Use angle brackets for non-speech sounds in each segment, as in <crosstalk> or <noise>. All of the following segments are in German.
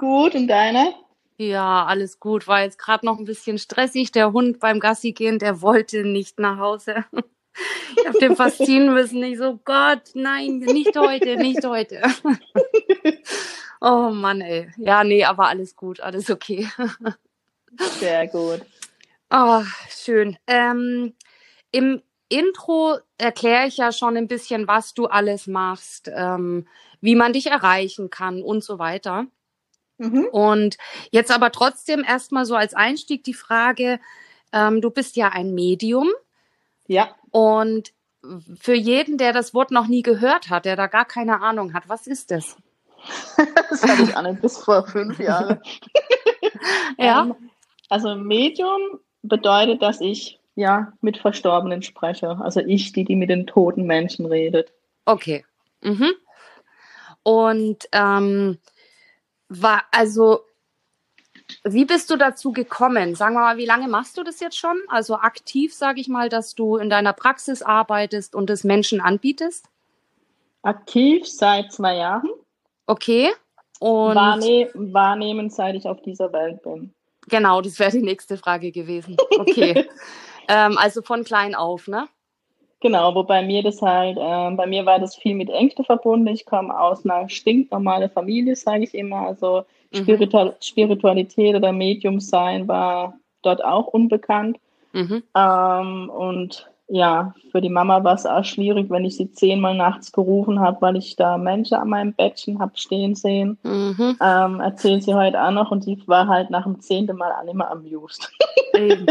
Gut, und deine? Ja, alles gut. War jetzt gerade noch ein bisschen stressig. Der Hund beim Gassi gehen, der wollte nicht nach Hause. <laughs> Ich habe den fast ziehen müssen. Ich so, Gott, nein, nicht heute, nicht heute. <laughs> Oh Mann, ey. Ja, nee, aber alles gut, alles okay. Sehr gut. Oh, <laughs> schön. Ähm, Im Intro erkläre ich ja schon ein bisschen, was du alles machst, ähm, wie man dich erreichen kann und so weiter. Mhm. Und jetzt aber trotzdem erstmal so als Einstieg die Frage, ähm, du bist ja ein Medium. Ja. Und für jeden, der das Wort noch nie gehört hat, der da gar keine Ahnung hat, was ist das? <laughs> das hatte ich an bis vor fünf Jahren. <laughs> ja. Ähm, also Medium bedeutet, dass ich ja mit Verstorbenen spreche. Also ich, die, die mit den toten Menschen redet. Okay. Mhm. Und ähm, war also wie bist du dazu gekommen? Sagen wir mal, wie lange machst du das jetzt schon? Also aktiv, sage ich mal, dass du in deiner Praxis arbeitest und es Menschen anbietest? Aktiv seit zwei Jahren. Okay. Und Wahrne wahrnehmen, seit ich auf dieser Welt bin. Genau, das wäre die nächste Frage gewesen. Okay. <laughs> ähm, also von klein auf, ne? Genau, wobei mir das halt, äh, bei mir war das viel mit Ängste verbunden. Ich komme aus einer stinknormalen Familie, sage ich immer. Also mhm. Spiritual Spiritualität oder Medium sein war dort auch unbekannt. Mhm. Ähm, und ja, für die Mama war es auch schwierig, wenn ich sie zehnmal nachts gerufen habe, weil ich da Menschen an meinem Bettchen habe stehen sehen. Mhm. Ähm, erzählt sie heute auch noch und die war halt nach dem zehnten Mal auch nicht mehr amused.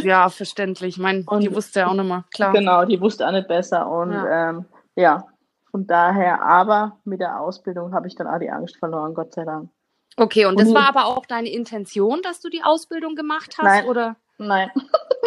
ja, verständlich. Ich meine, die wusste ja auch nicht mehr, klar. Genau, die wusste auch nicht besser und ja, ähm, ja von daher, aber mit der Ausbildung habe ich dann auch die Angst verloren, Gott sei Dank. Okay, und, und das war aber auch deine Intention, dass du die Ausbildung gemacht hast, nein, oder? Nein.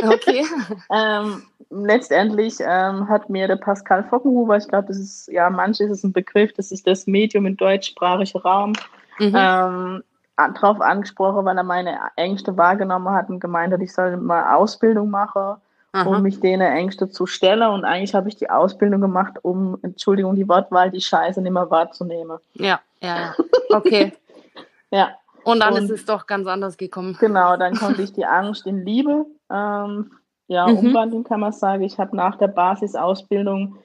Okay. <laughs> ähm, letztendlich ähm, hat mir der Pascal Fockenhuber, ich glaube, das ist, ja, manche ist es ein Begriff, das ist das Medium im deutschsprachigen Raum, mhm. ähm, darauf angesprochen, weil er meine Ängste wahrgenommen hat und gemeint hat, ich soll mal Ausbildung machen, Aha. um mich denen Ängste zu stellen. Und eigentlich habe ich die Ausbildung gemacht, um, Entschuldigung die Wortwahl, die Scheiße nicht mehr wahrzunehmen. Ja, ja, <laughs> okay. ja. Und dann und, ist es doch ganz anders gekommen. Genau, dann <laughs> konnte ich die Angst in Liebe ähm, ja, mhm. umwandeln, kann man sagen. Ich habe nach der Basisausbildung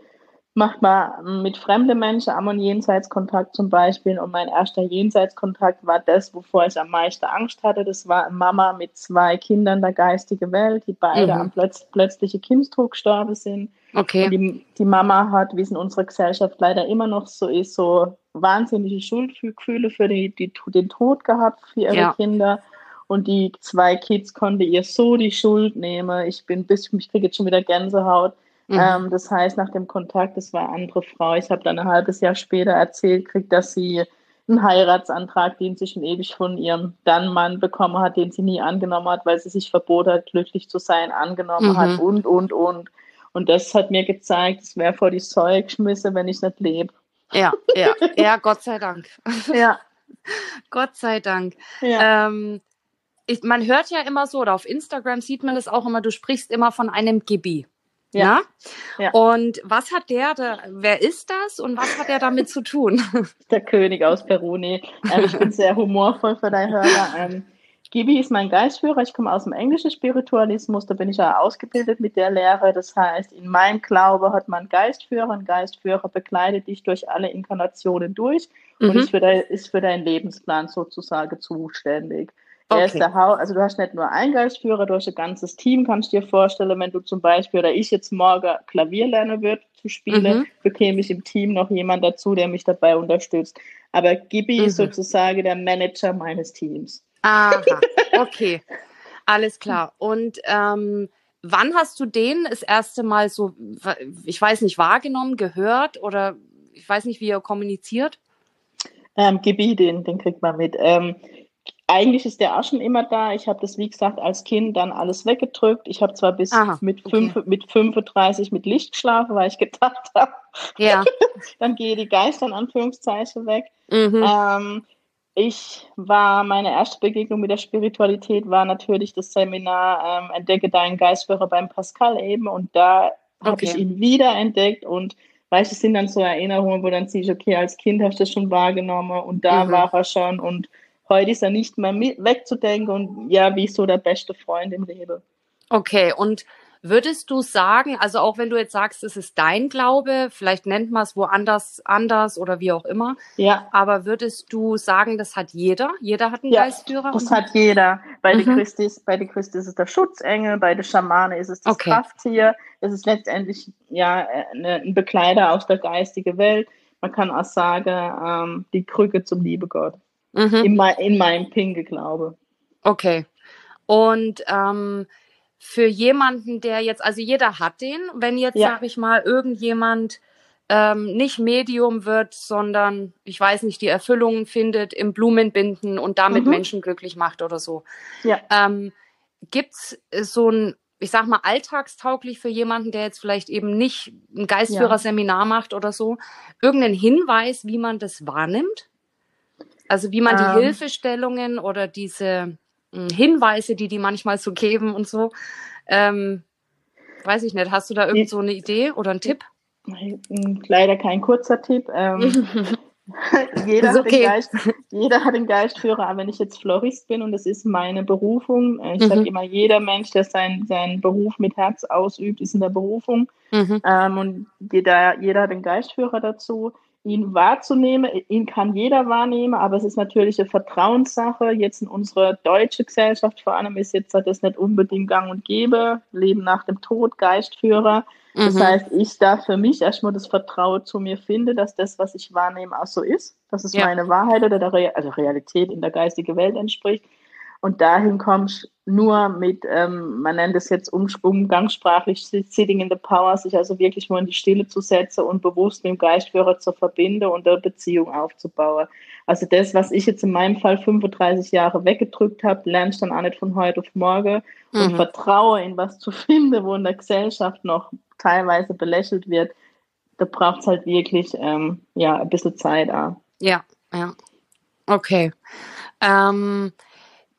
macht man mit fremden Menschen am und Jenseitskontakt zum Beispiel. Und mein erster Jenseitskontakt war das, wovor ich am meisten Angst hatte. Das war eine Mama mit zwei Kindern der geistigen Welt, die beide mhm. am plötz plötzlichen Kindsdruck gestorben sind. Okay. Die, die Mama hat, wie es in unserer Gesellschaft leider immer noch so ist, so wahnsinnige Schuldgefühle für die, die, den Tod gehabt für ihre ja. Kinder. Und die zwei Kids konnte ihr so die Schuld nehmen. Ich bin bis, ich kriege jetzt schon wieder Gänsehaut. Mhm. Ähm, das heißt, nach dem Kontakt, das war eine andere Frau. Ich habe dann ein halbes Jahr später erzählt, kriegt, dass sie einen Heiratsantrag, den sie schon ewig von ihrem dann Mann bekommen hat, den sie nie angenommen hat, weil sie sich verboten hat, glücklich zu sein, angenommen mhm. hat und, und, und. Und das hat mir gezeigt, es wäre vor die Säue geschmissen, wenn ich nicht lebe. Ja, ja, <laughs> ja, Gott sei Dank. Ja. <laughs> Gott sei Dank. Ja. Ähm, ich, man hört ja immer so, oder auf Instagram sieht man das auch immer, du sprichst immer von einem Gibi. Ja. ja. Und was hat der, da, wer ist das und was hat er damit zu tun? <laughs> Der König aus Peru, nee. Ähm, ich bin sehr humorvoll für deine Hörer. Ähm, Gibi ist mein Geistführer. Ich komme aus dem englischen Spiritualismus. Da bin ich ja ausgebildet mit der Lehre. Das heißt, in meinem Glaube hat man Geistführer. Ein Geistführer begleitet dich durch alle Inkarnationen durch mhm. und ist für, dein, ist für deinen Lebensplan sozusagen zuständig. Okay. Er ist der Hau also du hast nicht nur einen Geistführer, du hast ein ganzes Team, kannst du dir vorstellen, wenn du zum Beispiel oder ich jetzt morgen Klavier lernen würde zu spielen, mhm. bekäme ich im Team noch jemand dazu, der mich dabei unterstützt. Aber Gibi mhm. ist sozusagen der Manager meines Teams. Aha, okay. Alles klar. Und ähm, wann hast du den das erste Mal so, ich weiß nicht, wahrgenommen, gehört oder ich weiß nicht, wie er kommuniziert? Ähm, Gibi, den, den kriegt man mit. Ähm, eigentlich ist der auch schon immer da. Ich habe das, wie gesagt, als Kind dann alles weggedrückt. Ich habe zwar bis Aha, mit, okay. fünf, mit 35 mit Licht geschlafen, weil ich gedacht habe, Ja. <laughs> dann gehe die Geister in Anführungszeichen weg. Mhm. Ähm, ich war, meine erste Begegnung mit der Spiritualität war natürlich das Seminar ähm, Entdecke deinen Geistführer beim Pascal eben und da habe Okay. ich ihn wieder entdeckt und weißt, es sind dann so Erinnerungen, wo dann siehst, okay, als Kind hast du das schon wahrgenommen und da Mhm. war er schon und heute ist er nicht mehr mit, wegzudenken und ja, wie so der beste Freund im Leben. Okay, und würdest du sagen, also auch wenn du jetzt sagst, es ist dein Glaube, vielleicht nennt man es woanders anders oder wie auch immer, Ja, aber würdest du sagen, das hat jeder? Jeder hat einen Ja, Geistführer? das hat jeder. Bei Mhm. den Christis, bei den Christis ist es der Schutzengel, bei den Schamane ist es das Okay. Krafttier. Es ist letztendlich ja ein Begleiter aus der geistigen Welt. Man kann auch sagen, ähm, die Krücke zum Liebegott. Mhm. In, mein, in meinem pinke Glaube. Okay. Und ähm, für jemanden, der jetzt, also jeder hat den, wenn jetzt, Ja. sag ich mal, irgendjemand ähm, nicht Medium wird, sondern, ich weiß nicht, die Erfüllung findet im Blumenbinden und damit Mhm. Menschen glücklich macht oder so. Ja. Ähm, gibt's so ein, ich sag mal, alltagstauglich für jemanden, der jetzt vielleicht eben nicht ein Geistführerseminar macht oder so, irgendeinen Hinweis, wie man das wahrnimmt? Also wie man die Ähm. Hilfestellungen oder diese Hinweise, die die manchmal so geben und so, ähm, weiß ich nicht, hast du da irgend so eine Idee oder einen Tipp? Leider kein kurzer Tipp. Ähm, <laughs> <laughs> jeder, hat okay. den Geist, jeder hat den Geistführer, aber wenn ich jetzt Florist bin und das ist meine Berufung, äh, ich Mhm. sage immer, jeder Mensch, der seinen, seinen Beruf mit Herz ausübt, ist in der Berufung. Mhm. Ähm, und jeder, jeder hat einen Geistführer dazu. Ihn wahrzunehmen, ihn kann jeder wahrnehmen, aber es ist natürlich eine Vertrauenssache. Jetzt in unserer deutschen Gesellschaft vor allem ist jetzt das nicht unbedingt gang und gäbe. Leben nach dem Tod, Geistführer. Das Mhm. heißt, ich darf für mich erstmal das Vertrauen zu mir finden, dass das, was ich wahrnehme, auch so ist. Dass es Ja. meine Wahrheit oder der Re also Realität in der geistigen Welt entspricht. Und dahin kommst nur mit, ähm, man nennt es jetzt um, umgangssprachlich Sitting in the Power, sich also wirklich mal in die Stille zu setzen und bewusst mit dem Geistführer zu verbinden und eine Beziehung aufzubauen. Also das, was ich jetzt in meinem Fall 35 Jahre weggedrückt habe, lernst dann auch nicht von heute auf morgen und Mhm. vertraue in was zu finden, wo in der Gesellschaft noch teilweise belächelt wird. Da braucht es halt wirklich ähm, ja, ein bisschen Zeit auch. Ja, ja. Okay. Ähm,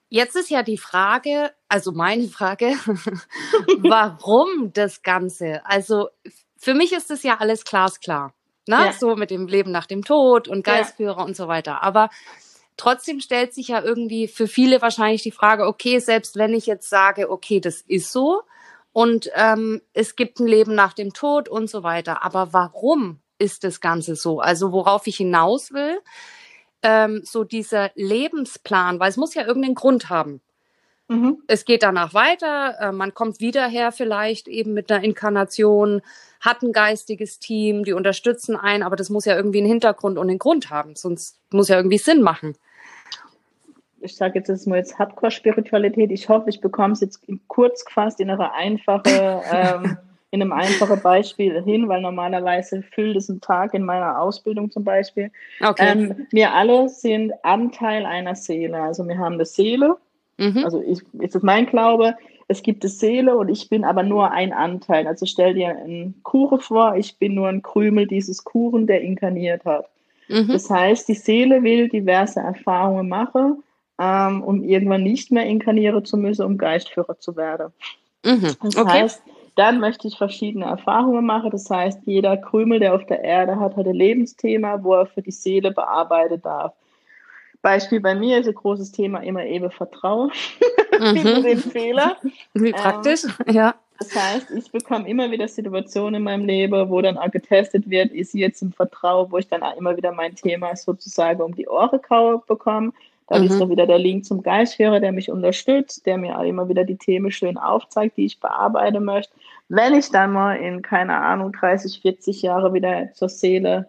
jetzt ist ja die Frage, also meine Frage, <laughs> warum das Ganze? Also für mich ist das ja alles glasklar. Ne? Ja. So mit dem Leben nach dem Tod und Ja. Geistführer und so weiter. Aber trotzdem stellt sich ja irgendwie für viele wahrscheinlich die Frage, okay, selbst wenn ich jetzt sage, okay, das ist so und ähm, es gibt ein Leben nach dem Tod und so weiter. Aber warum ist das Ganze so? Also worauf ich hinaus will, ähm, so dieser Lebensplan, weil es muss ja irgendeinen Grund haben. Mhm. Es geht danach weiter, äh, man kommt wieder her vielleicht eben mit einer Inkarnation, hat ein geistiges Team, die unterstützen einen, aber das muss ja irgendwie einen Hintergrund und einen Grund haben, sonst muss ja irgendwie Sinn machen. Ich sage jetzt, das ist mal jetzt Hardcore-Spiritualität. Ich hoffe, ich bekomme es jetzt kurz gefasst in, einer einfache, <laughs> ähm, in einem einfachen Beispiel hin, weil normalerweise füllt es einen Tag in meiner Ausbildung zum Beispiel. Okay. Ähm, wir alle sind Anteil einer Seele. Also wir haben eine Seele, mhm. Also ich, ist es mein Glaube, es gibt eine Seele und ich bin aber nur ein Anteil. Also stell dir einen Kuchen vor, ich bin nur ein Krümel dieses Kuchen, der inkarniert hat. Mhm. Das heißt, die Seele will diverse Erfahrungen machen, ähm, um irgendwann nicht mehr inkarnieren zu müssen, um Geistführer zu werden. Mhm. Das Okay. heißt, dann möchte ich verschiedene Erfahrungen machen. Das heißt, jeder Krümel, der auf der Erde hat, hat ein Lebensthema, wo er für die Seele bearbeiten darf. Beispiel bei mir ist ein großes Thema immer eben Vertrauen. <laughs> Mhm. den Fehler. Wie praktisch, ja. Das heißt, ich bekomme immer wieder Situationen in meinem Leben, wo dann auch getestet wird, ist sie jetzt im Vertrauen, wo ich dann auch immer wieder mein Thema sozusagen um die Ohren kaue bekomme. Da Mhm. ist dann wieder der Link zum Geistführer, der mich unterstützt, der mir auch immer wieder die Themen schön aufzeigt, die ich bearbeiten möchte. Wenn ich dann mal in, keine Ahnung, 30, 40 Jahre wieder zur Seele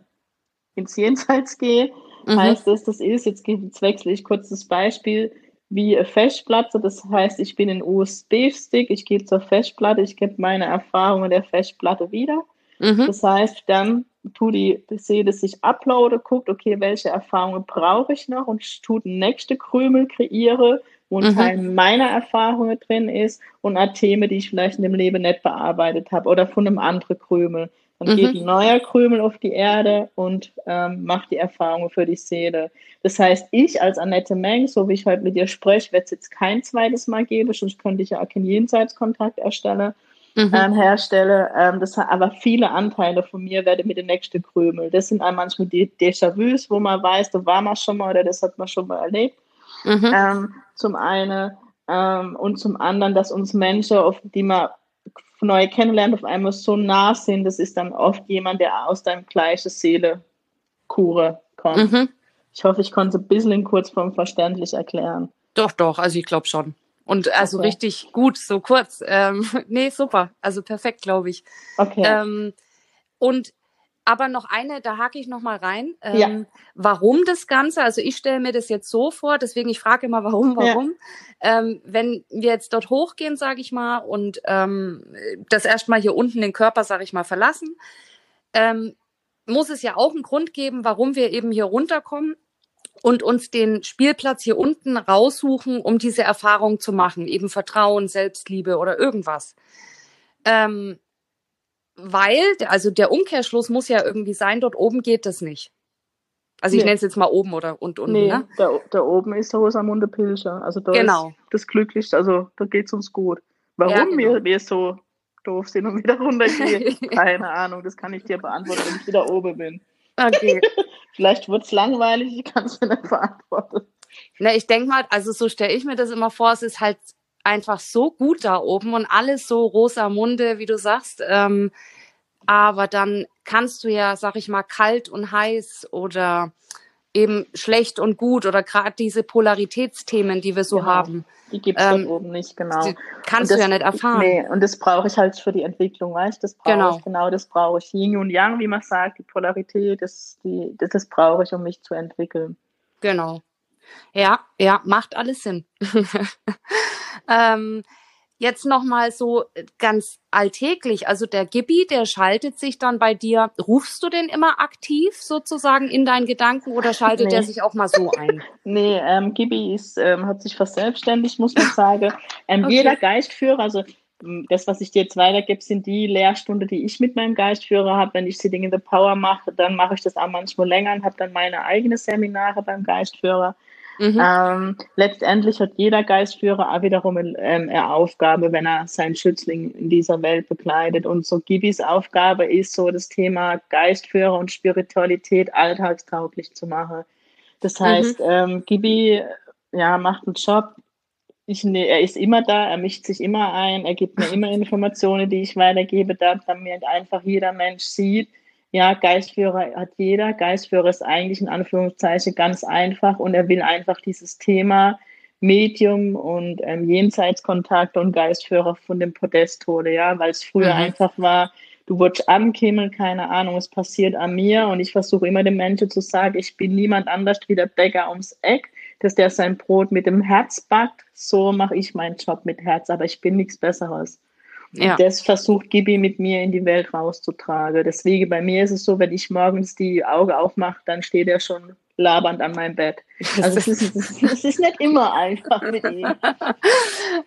ins Jenseits gehe, Mhm. heißt es, das ist, jetzt wechsle ich kurz das Beispiel, wie eine Festplatte. Das heißt, ich bin ein USB-Stick, ich gehe zur Festplatte, ich gebe meine Erfahrungen der Festplatte wieder. Mhm. Das heißt, dann tu die Seele sich uploade, guckt, okay, welche Erfahrungen brauche ich noch und tut nächste Krümel kreiere, wo ein mhm. Teil meiner Erfahrungen drin ist und eine Themen, die ich vielleicht in dem Leben nicht bearbeitet habe oder von einem anderen Krümel. Dann mhm. geht ein neuer Krümel auf die Erde und ähm, macht die Erfahrungen für die Seele. Das heißt, ich als Annette Meng, so wie ich heute mit dir spreche, werde es jetzt kein zweites Mal geben, sonst könnte ich ja auch keinen Jenseitskontakt erstellen. Mhm. Ähm, herstelle. Ähm, das hat aber viele Anteile von mir werde mit den nächsten Krümel. Das sind manchmal die Déjà-vus, wo man weiß, da war man schon mal oder das hat man schon mal erlebt. Mhm. Ähm, zum einen ähm, und zum anderen, dass uns Menschen, auf die man neu kennenlernt, auf einmal so nah sind, das ist dann oft jemand, der aus deinem gleichen Seele Kure kommt. Mhm. Ich hoffe, ich konnte es ein bisschen in Kurzform verständlich erklären. Doch, doch, also ich glaube schon. Und also okay. richtig gut, so kurz. Ähm, <laughs> nee, super. Also perfekt, glaube ich. Okay. Ähm, und aber noch eine, da hake ich noch mal rein. Ähm, ja. Warum das Ganze? Also ich stelle mir das jetzt so vor, deswegen ich frage immer, warum, <laughs> warum. Ja. Ähm, wenn wir jetzt dort hochgehen, sage ich mal, und ähm, das erstmal hier unten den Körper, sage ich mal, verlassen, ähm, muss es ja auch einen Grund geben, warum wir eben hier runterkommen und uns den Spielplatz hier unten raussuchen, um diese Erfahrung zu machen, eben Vertrauen, Selbstliebe oder irgendwas. Ähm, weil, also der Umkehrschluss muss ja irgendwie sein, dort oben geht das nicht. Also ich nee. nenne es jetzt mal oben oder und unten. Nee, ne? da, da oben ist der Rosamunde Pilcher. Also da genau. ist das glücklich, also da geht es uns gut. Warum ja, genau. wir, wir so doof sind und wieder runtergehen, <laughs> keine Ahnung, das kann ich dir beantworten, wenn ich wieder oben bin. Okay. <laughs> Vielleicht wird es langweilig, ich kann es mir nicht beantworten. Na, ich denke mal, also so stelle ich mir das immer vor, es ist halt einfach so gut da oben und alles so rosa Munde, wie du sagst. Ähm, aber dann kannst du ja, sag ich mal, kalt und heiß oder eben schlecht und gut oder gerade diese Polaritätsthemen, die wir so genau. haben. Die gibt es ähm, dort oben nicht, genau. Kannst das, du ja nicht erfahren. Nee, und das brauche ich halt für die Entwicklung, weißt du? Das brauche genau. ich, genau, das brauche ich. Yin und Yang, wie man sagt, die Polarität, das, die, das, das brauche ich, um mich zu entwickeln. Genau. Ja, ja, macht alles Sinn. <laughs> ähm, jetzt nochmal so ganz alltäglich. Also der Gibi, der schaltet sich dann bei dir. Rufst du den immer aktiv sozusagen in deinen Gedanken oder schaltet nee. er sich auch mal so ein? nee, ähm, Gibi ist, ähm, hat sich verselbstständigt, muss man sagen. Ähm, okay. Jeder Geistführer, also das, was ich dir jetzt weitergebe, sind die Lehrstunden, die ich mit meinem Geistführer habe. Wenn ich Sitting in the Power mache, dann mache ich das auch manchmal länger und habe dann meine eigenen Seminare beim Geistführer. Mhm. Ähm, letztendlich hat jeder Geistführer auch wiederum ähm, eine Aufgabe, wenn er seinen Schützling in dieser Welt begleitet. Und so Gibis Aufgabe ist so das Thema Geistführer und Spiritualität alltagstauglich zu machen. Das heißt, mhm. ähm, Gibi ja, macht einen Job. Ich, ne, er ist immer da, er mischt sich immer ein, er gibt mir immer <laughs> Informationen, die ich weitergebe, damit einfach jeder Mensch sieht, ja, Geistführer hat jeder. Geistführer ist eigentlich in Anführungszeichen ganz einfach und er will einfach dieses Thema Medium und ähm, Jenseitskontakt und Geistführer von dem Podest holen, ja, weil es früher mhm. einfach war, du wurdest ankämmeln, keine Ahnung, es passiert an mir und ich versuche immer den Menschen zu sagen, ich bin niemand anders wie der Bäcker ums Eck, dass der sein Brot mit dem Herz backt, so mache ich meinen Job mit Herz, aber ich bin nichts Besseres. Ja. Das versucht Gibi mit mir in die Welt rauszutragen. Deswegen bei mir ist es so, wenn ich morgens die Augen aufmache, dann steht er schon labernd an meinem Bett. Also es ist, es ist nicht immer einfach mit ihm.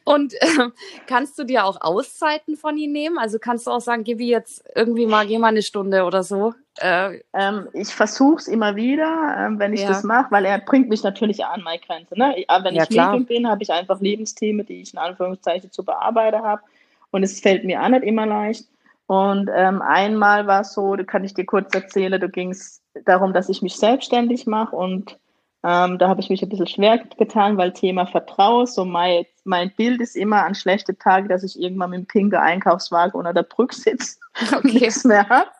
Und äh, kannst du dir auch Auszeiten von ihm nehmen? Also kannst du auch sagen, Gibi jetzt irgendwie mal, geh mal eine Stunde oder so? Äh, ähm, ich versuche es immer wieder, ähm, wenn ich ja. das mache, weil er bringt mich natürlich an meine Grenze. Ne? Aber wenn ja, ich Medium bin, habe ich einfach Lebensthemen, die ich in Anführungszeichen zu bearbeiten habe. Und es fällt mir auch nicht immer leicht. Und ähm, einmal war es so, da kann ich dir kurz erzählen, da ging es darum, dass ich mich selbstständig mache und ähm, da habe ich mich ein bisschen schwer getan, weil Thema Vertrauen, so mein, mein Bild ist immer an schlechte Tage, dass ich irgendwann mit dem pinken Einkaufswagen unter der Brücke sitze okay. und nichts mehr habe.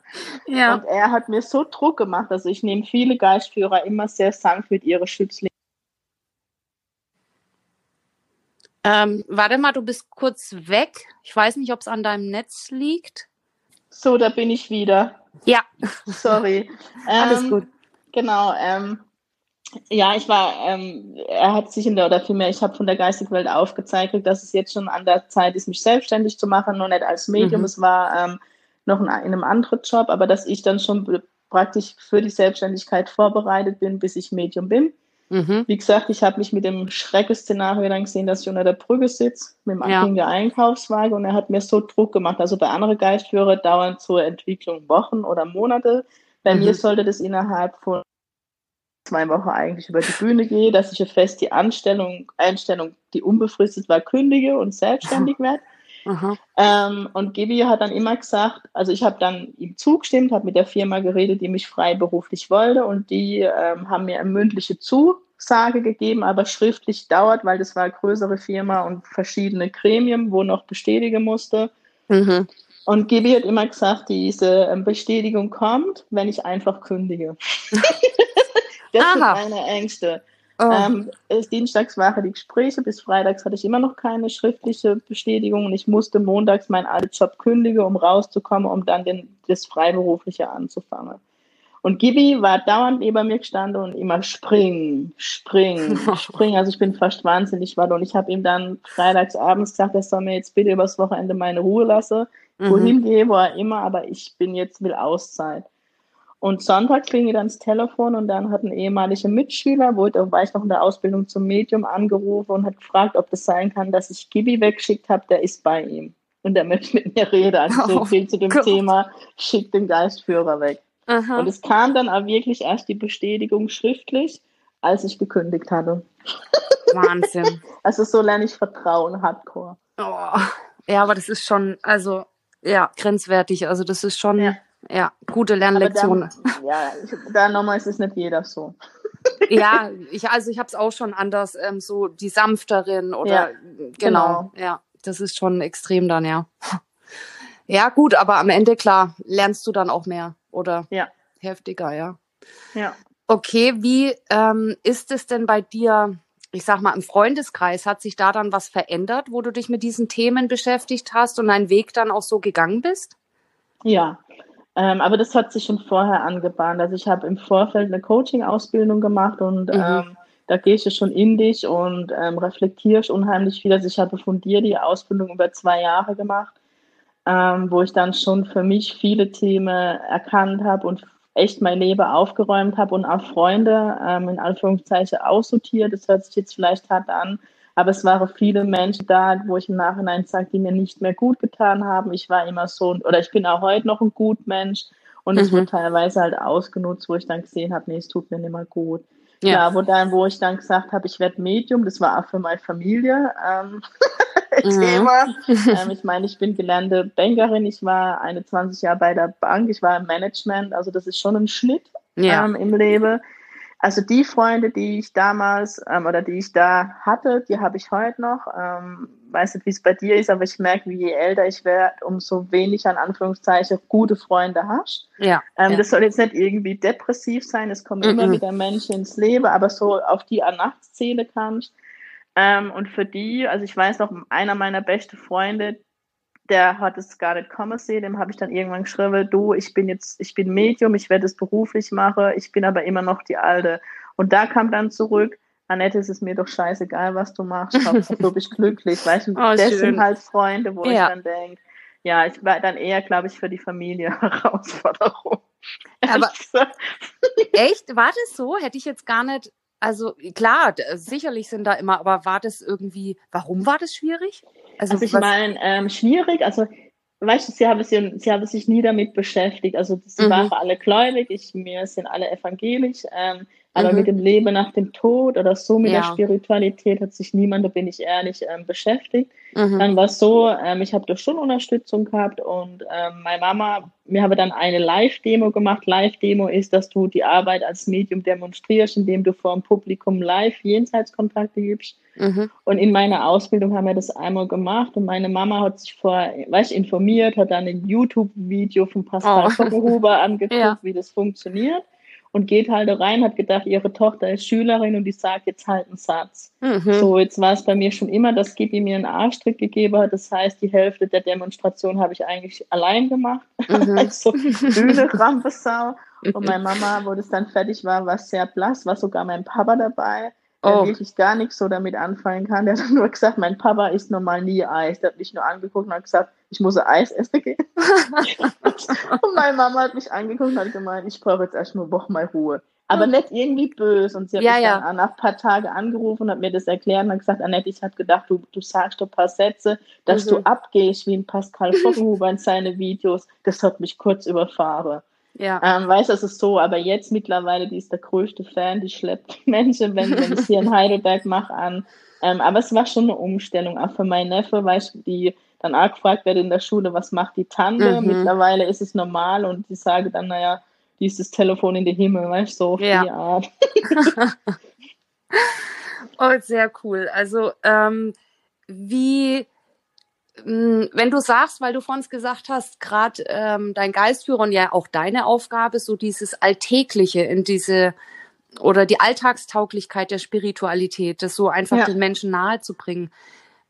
Ja. Und er hat mir so Druck gemacht, also ich nehme viele Geistführer immer sehr sanft mit ihre Schützlinge Ähm, warte mal, du bist kurz weg. Ich weiß nicht, ob es an deinem Netz liegt. So, da bin ich wieder. Ja. Sorry. <laughs> Alles ähm, gut. Genau. Ähm, ja, ich war, ähm, er hat sich in der, oder vielmehr, ich habe von der geistigen Welt aufgezeigt, dass es jetzt schon an der Zeit ist, mich selbstständig zu machen, nur nicht als Medium. Mhm. Es war ähm, noch in einem anderen Job, aber dass ich dann schon praktisch für die Selbstständigkeit vorbereitet bin, bis ich Medium bin. Mhm. Wie gesagt, ich habe mich mit dem Schreckenszenario dann gesehen, dass ich unter der Brücke sitze, mit dem ja. der Einkaufswagen und er hat mir so Druck gemacht. Also bei anderen Geistführer dauern zur Entwicklung Wochen oder Monate. Bei mhm. mir sollte das innerhalb von zwei Wochen eigentlich über die Bühne gehen, dass ich ja fest die Anstellung, Einstellung, die unbefristet war, kündige und selbstständig <laughs> werde. Ähm, und Gibi hat dann immer gesagt, also ich habe dann ihm zugestimmt, habe mit der Firma geredet, die mich freiberuflich wollte und die ähm, haben mir eine mündliche Zusage gegeben, aber schriftlich dauert, weil das war eine größere Firma und verschiedene Gremien, wo noch bestätigen musste. Mhm. Und Gibi hat immer gesagt, diese ähm, Bestätigung kommt, wenn ich einfach kündige. <laughs> das Aha. sind meine Ängste. Oh. Ähm, dienstags waren die Gespräche, bis freitags hatte ich immer noch keine schriftliche Bestätigung und ich musste montags meinen alten Job kündigen, um rauszukommen, um dann den, das Freiberufliche anzufangen. Und Gibi war dauernd neben mir gestanden und immer springen, springen, <laughs> springen. Also ich bin fast wahnsinnig geworden. Und ich habe ihm dann freitags abends gesagt, er soll mir jetzt bitte übers Wochenende meine Ruhe lassen, mhm. wohin gehe, wo er immer, aber ich bin jetzt, will Auszeit. Und Sonntag klingelt dann das Telefon und dann hat ein ehemaliger Mitschüler, wo war ich noch in der Ausbildung zum Medium, angerufen und hat gefragt, ob das sein kann, dass ich Gibi weggeschickt habe, der ist bei ihm. Und der möchte mit mir reden. Also so oh, viel zu dem Gott. Thema, schickt den Geistführer weg. Aha. Und es kam dann auch wirklich erst die Bestätigung schriftlich, als ich gekündigt hatte. Wahnsinn. <laughs> also so lerne ich Vertrauen, Hardcore. Oh. Ja, aber das ist schon, also ja, grenzwertig. Also das ist schon. Ja ja, gute Lernlektion. ja, da nochmal ist es nicht jeder so. <laughs> ja, ich, also ich habe es auch schon anders, ähm, so die sanfteren oder ja, genau, genau, ja, das ist schon extrem dann, ja. <laughs> Ja, gut, aber am Ende, klar, lernst du dann auch mehr oder ja. heftiger, ja. Ja. Okay, wie ähm, ist es denn bei dir, ich sag mal, im Freundeskreis, hat sich da dann was verändert, wo du dich mit diesen Themen beschäftigt hast und deinen Weg dann auch so gegangen bist? Ja, ähm, aber das hat sich schon vorher angebahnt. Also ich habe im Vorfeld eine Coaching-Ausbildung gemacht und mhm. ähm, da gehe ich schon in dich und ähm, reflektiere unheimlich viel. Also ich habe von dir die Ausbildung über zwei Jahre gemacht, ähm, wo ich dann schon für mich viele Themen erkannt habe und echt mein Leben aufgeräumt habe und auch Freunde ähm, in Anführungszeichen aussortiert. Das hört sich jetzt vielleicht hart an, aber es waren viele Menschen da, wo ich im Nachhinein sage, die mir nicht mehr gut getan haben. Ich war immer so, oder ich bin auch heute noch ein gut Mensch. Und es mhm. wird teilweise halt ausgenutzt, wo ich dann gesehen habe, nee, es tut mir nicht mehr gut. Ja, ja wo dann, wo ich dann gesagt habe, ich werde Medium, das war auch für meine Familie ähm, <laughs> mhm. Thema. <laughs> ähm, ich meine, ich bin gelernte Bankerin, ich war 21 Jahre bei der Bank, ich war im Management, also das ist schon ein Schnitt ja. ähm, im Leben. Also die Freunde, die ich damals ähm, oder die ich da hatte, die habe ich heute noch. Ähm, weiß nicht, wie es bei dir ist, aber ich merke, wie je älter ich werde, umso weniger an Anführungszeichen gute Freunde hast. Ja, ähm, ja. Das soll jetzt nicht irgendwie depressiv sein, es kommen mm -mm. immer wieder Menschen ins Leben, aber so auf die an Nachts zählen kannst. Ähm, und für die, also ich weiß noch, einer meiner besten Freunde, der hat es gar nicht kommen sehen, dem habe ich dann irgendwann geschrieben, du, ich bin jetzt, ich bin Medium, ich werde es beruflich machen, ich bin aber immer noch die Alte. Und da kam dann zurück, Annette, es ist mir doch scheißegal, was du machst, <laughs> du bist glücklich, weißt du, oh, das schön. sind halt Freunde, wo ja. ich dann denke, ja, ich war dann eher, glaube ich, für die Familie <laughs> Herausforderung. Aber echt, war das so? Hätte ich jetzt gar nicht also klar, sicherlich sind da immer, aber war das irgendwie, warum war das schwierig? Also, also ich meine, ähm, schwierig, also weißt du, sie haben, sich, sie haben sich nie damit beschäftigt. Also sie mhm. waren alle gläubig, ich, wir sind alle evangelisch, ähm, aber mhm. mit dem Leben nach dem Tod oder so mit ja. der Spiritualität hat sich niemand, da bin ich ehrlich, ähm, beschäftigt. Mhm. Dann war es so, ähm, ich habe da schon Unterstützung gehabt und ähm, meine Mama, wir haben dann eine Live-Demo gemacht. Live-Demo ist, dass du die Arbeit als Medium demonstrierst, indem du vor dem Publikum live Jenseitskontakte gibst. Mhm. Und in meiner Ausbildung haben wir das einmal gemacht und meine Mama hat sich vor, weißt informiert, hat dann ein YouTube-Video von Pascal oh. Vogelhuber <laughs> angeguckt, ja. wie das funktioniert und geht halt rein, hat gedacht, ihre Tochter ist Schülerin und die sagt jetzt halt einen Satz. Mhm. So, jetzt war es bei mir schon immer, dass Gibi mir einen Arschtrick gegeben hat. Das heißt, die Hälfte der Demonstration habe ich eigentlich allein gemacht. <laughs> Mhm. also Bühne, Rampesau. <laughs> Und meine Mama, wo das dann fertig war, war sehr blass, war sogar mein Papa dabei. Der Oh. wirklich gar nichts so damit anfangen kann. Der hat nur gesagt, mein Papa isst normal nie Eis. Der hat mich nur angeguckt und hat gesagt, ich muss Eis essen gehen. <laughs> und meine Mama hat mich angeguckt und hat gemeint, ich brauche jetzt erst eine Woche mal Ruhe. Aber nicht irgendwie böse. Und sie hat Ja, mich ja. dann nach ein paar Tagen angerufen und hat mir das erklärt und hat gesagt, Annette, ich hatte gedacht, du, du sagst ein paar Sätze, dass Mhm. du abgehst wie ein Pascal Voggenhuber in seine Videos. Das hat mich kurz überfahren. Ja. Ähm, weiß, das ist so, aber jetzt mittlerweile, die ist der größte Fan, die schleppt die Menschen, wenn, wenn ich hier in <laughs> Heidelberg mache, an. Ähm, aber es war schon eine Umstellung, auch für meinen Neffe, weißt du, die dann auch gefragt wird in der Schule, was macht die Tante? Mhm. Mittlerweile ist es normal und die sagen dann, naja, dieses Telefon in den Himmel, weißt du, so Ja. die Art. <laughs> Oh, sehr cool. Also, ähm, wie, wenn du sagst, weil du vorhin gesagt hast, gerade ähm, dein Geistführer und ja auch deine Aufgabe, so dieses Alltägliche in diese oder die Alltagstauglichkeit der Spiritualität, das so einfach Ja. den Menschen nahe zu bringen.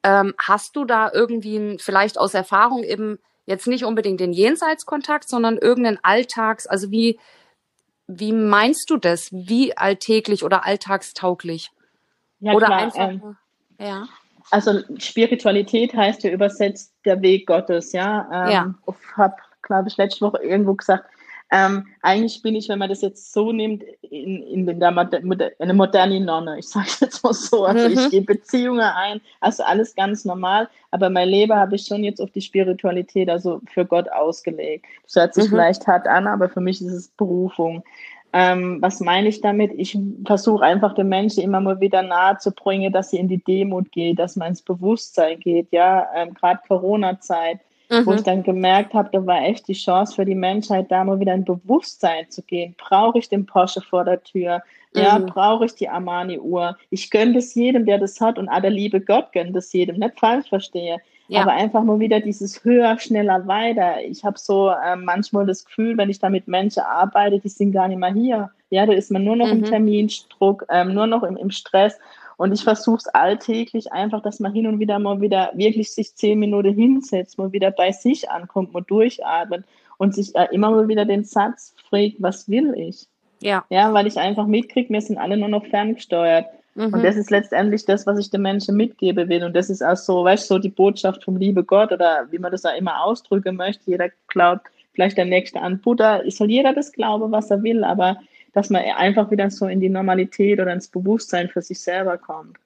Ähm, hast du da irgendwie vielleicht aus Erfahrung eben jetzt nicht unbedingt den Jenseitskontakt, sondern irgendeinen Alltags, also wie, wie meinst du das? Wie alltäglich oder alltagstauglich? Ja, oder klar, einfach. ähm, ja. Also Spiritualität heißt ja übersetzt der Weg Gottes, ja. Ähm, Ja. Ich habe, glaube ich, letzte Woche irgendwo gesagt, ähm, eigentlich bin ich, wenn man das jetzt so nimmt, in, in, der, Moder- Moder- eine moderne Nonne. Ich sage jetzt mal so. Also Mhm. ich gehe Beziehungen ein, also alles ganz normal. Aber mein Leben habe ich schon jetzt auf die Spiritualität, also für Gott ausgelegt. Das hört sich Mhm. vielleicht hart an, aber für mich ist es Berufung. Ähm, was meine ich damit? Ich versuche einfach den Menschen immer mal wieder nahe zu bringen, dass sie in die Demut geht, dass man ins Bewusstsein geht, ja, ähm, gerade Corona-Zeit, wo ich Mhm. dann gemerkt habe, da war echt die Chance für die Menschheit, da mal wieder in Bewusstsein zu gehen. Brauche ich den Porsche vor der Tür? Ja, Mhm. brauche ich die Armani-Uhr? Ich gönne das jedem, der das hat und der liebe Gott gönnt das jedem, nicht falsch verstehe. Ja. Aber einfach nur wieder dieses höher, schneller, weiter. Ich habe so ähm, manchmal das Gefühl, wenn ich da mit Menschen arbeite, die sind gar nicht mehr hier. Ja, da ist man nur noch im Mhm. Termindruck, ähm, nur noch im, im Stress. Und ich versuche es alltäglich einfach, dass man hin und wieder mal wieder wirklich sich zehn Minuten hinsetzt, mal wieder bei sich ankommt, mal durchatmet und sich äh, immer mal wieder den Satz fragt, was will ich? Ja. Ja, weil ich einfach mitkriege, wir sind alle nur noch ferngesteuert. Mhm. Und das ist letztendlich das, was ich den Menschen mitgeben will. Und das ist auch so, weißt du, so die Botschaft vom liebe Gott oder wie man das auch immer ausdrücken möchte. Jeder glaubt vielleicht der Nächste an Buddha. Es soll jeder das glauben, was er will, aber dass man einfach wieder so in die Normalität oder ins Bewusstsein für sich selber kommt.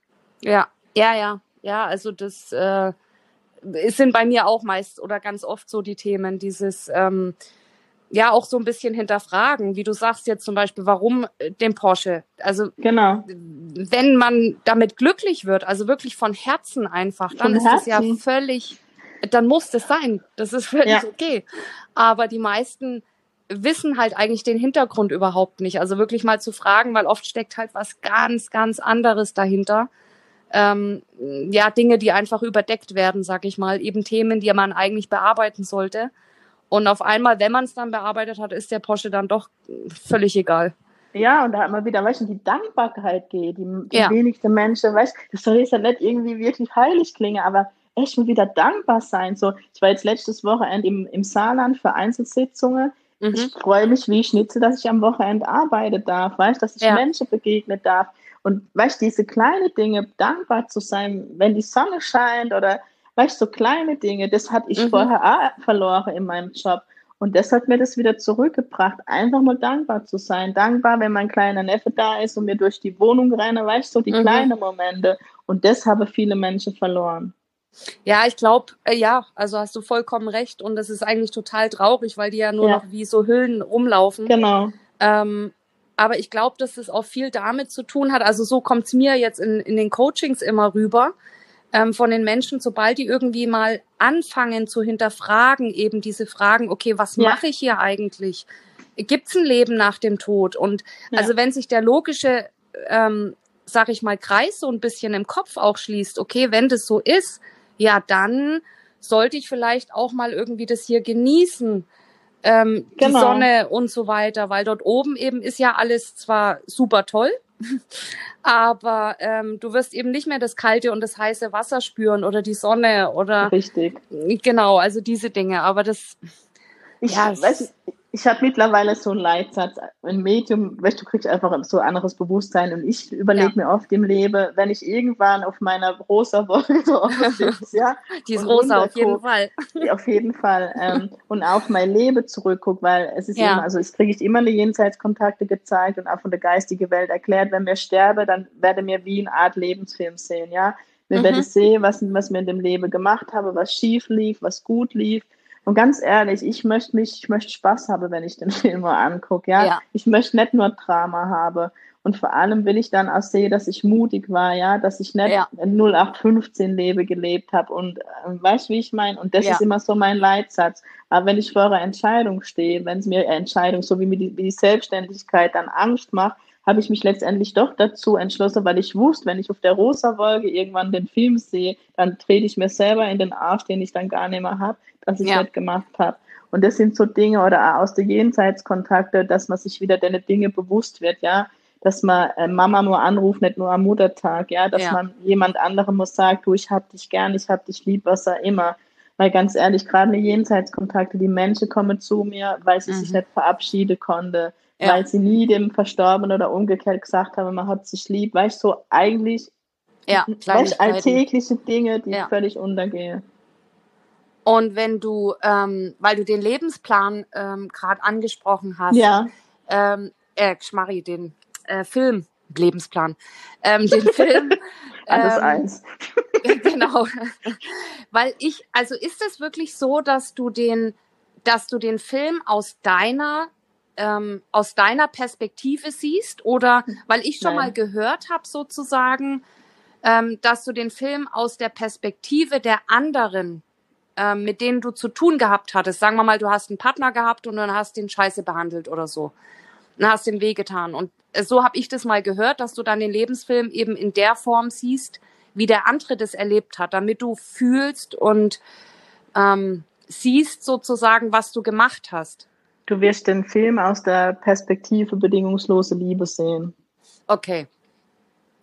Ja, ja, ja, ja, also das äh, sind bei mir auch meist oder ganz oft so die Themen, dieses ähm, ja auch so ein bisschen hinterfragen, wie du sagst jetzt zum Beispiel, warum äh, den Porsche? Also Genau. wenn man damit glücklich wird, also wirklich von Herzen einfach, dann Von ist es ja völlig, dann muss das sein. Das ist völlig Ja. okay. Aber die meisten wissen halt eigentlich den Hintergrund überhaupt nicht. Also wirklich mal zu fragen, weil oft steckt halt was ganz, ganz anderes dahinter. Ähm, ja, Dinge, die einfach überdeckt werden, sag ich mal, eben Themen, die man eigentlich bearbeiten sollte. Und auf einmal, wenn man es dann bearbeitet hat, ist der Porsche dann doch völlig egal. Ja, und da hat man wieder, weißt du, die Dankbarkeit geht. Die, die Ja. wenigsten Menschen, weißt du, das soll jetzt ja nicht irgendwie wirklich heilig klingen, aber echt mal wieder dankbar sein. So, ich war jetzt letztes Wochenende im, im Saarland für Einzelsitzungen. Mhm. Ich freue mich wie Schnitzel, dass ich am Wochenende arbeiten darf, weißt dass ich Ja. Menschen begegnen darf. Und weißt diese kleinen Dinge, dankbar zu sein, wenn die Sonne scheint oder weißt so kleine Dinge, das hatte ich Mhm. vorher auch verloren in meinem Job. Und das hat mir das wieder zurückgebracht, einfach mal dankbar zu sein. Dankbar, wenn mein kleiner Neffe da ist und mir durch die Wohnung renne, weißt du, so die Mhm. kleinen Momente. Und das haben viele Menschen verloren. Ja, ich glaube, äh, ja, also hast du vollkommen recht. Und das ist eigentlich total traurig, weil die ja nur Ja. noch wie so Hüllen rumlaufen. Genau. Ähm, aber ich glaube, dass es auch viel damit zu tun hat. Also so kommt's mir jetzt in, in den Coachings immer rüber ähm, von den Menschen, sobald die irgendwie mal anfangen zu hinterfragen, eben diese Fragen, okay, was Ja. mache ich hier eigentlich? Gibt's ein Leben nach dem Tod? Und Ja. also wenn sich der logische, ähm, sag ich mal, Kreis so ein bisschen im Kopf auch schließt, okay, wenn das so ist, ja, dann sollte ich vielleicht auch mal irgendwie das hier genießen, ähm, die Genau. Sonne und so weiter, weil dort oben eben ist ja alles zwar super toll, aber ähm, du wirst eben nicht mehr das kalte und das heiße Wasser spüren oder die Sonne oder Richtig. genau, also diese Dinge. Aber das, Ich, Ja, weiß, ich, ich habe mittlerweile so einen Leitsatz, ein Medium, weißt du, kriegst einfach so ein anderes Bewusstsein und ich überlege ja. mir oft im Leben, wenn ich irgendwann auf meiner rosa Wolke <laughs> sitze, ja. Die ist rosa auf jeden Fall. auf jeden Fall. Ähm, und auf mein Leben zurückgucke, weil es ist ja. immer, also es kriege ich immer eine Jenseitskontakte gezeigt und auch von der geistigen Welt erklärt, wenn wir sterben, dann werde mir wie eine Art Lebensfilm sehen, ja. Wir mhm. werde sehen, was, was wir in dem Leben gemacht haben, was schief lief, was gut lief und ganz ehrlich, ich möchte mich, ich möchte Spaß haben, wenn ich den <laughs> Film mal angucke. Ja? ja? Ich möchte nicht nur Drama haben. Und vor allem will ich dann auch sehen, dass ich mutig war, ja, dass ich nicht ja. 0815 Lebe gelebt habe. Und äh, weißt du, wie ich meine? Und das ja. ist immer so mein Leitsatz. Aber wenn ich vor einer Entscheidung stehe, wenn es mir eine Entscheidung, so wie mir die, wie die Selbstständigkeit dann Angst macht, habe ich mich letztendlich doch dazu entschlossen, weil ich wusste, wenn ich auf der rosa Wolke irgendwann den Film sehe, dann trete ich mir selber in den Arsch, den ich dann gar nicht mehr habe was ich ja. nicht gemacht habe. Und das sind so Dinge oder aus der Jenseitskontakte, dass man sich wieder deine Dinge bewusst wird, ja, dass man äh, Mama nur anruft, nicht nur am Muttertag, ja, dass ja. man jemand anderem muss sagen, du, ich hab dich gern, ich hab dich lieb, was auch immer. Weil ganz ehrlich, gerade eine Jenseitskontakte, die Menschen kommen zu mir, weil sie mhm. sich nicht verabschieden konnte, ja. weil sie nie dem Verstorbenen oder umgekehrt gesagt haben, man hat sich lieb, weißt du, so eigentlich ja, weißt, alltägliche Dinge, die ja. völlig untergehen. Und wenn du, ähm, weil du den Lebensplan ähm, gerade angesprochen hast, ja. ähm, äh, Schmarri, den äh, Film, Lebensplan, ähm, den <laughs> Film. Alles ähm, eins. <laughs> genau. weil ich, also ist es wirklich so, dass du den, dass du den Film aus deiner ähm, aus deiner Perspektive siehst oder weil ich schon Nein. mal gehört habe sozusagen, ähm, dass du den Film aus der Perspektive der anderen ähm, mit denen du zu tun gehabt hattest. Sagen wir mal, du hast einen Partner gehabt und dann hast den scheiße behandelt oder so. Dann hast den wehgetan. Und so habe ich das mal gehört, dass du dann den Lebensfilm eben in der Form siehst, wie der andere das erlebt hat, damit du fühlst und ähm, siehst sozusagen, was du gemacht hast. Du wirst den Film aus der Perspektive bedingungslose Liebe sehen. Okay.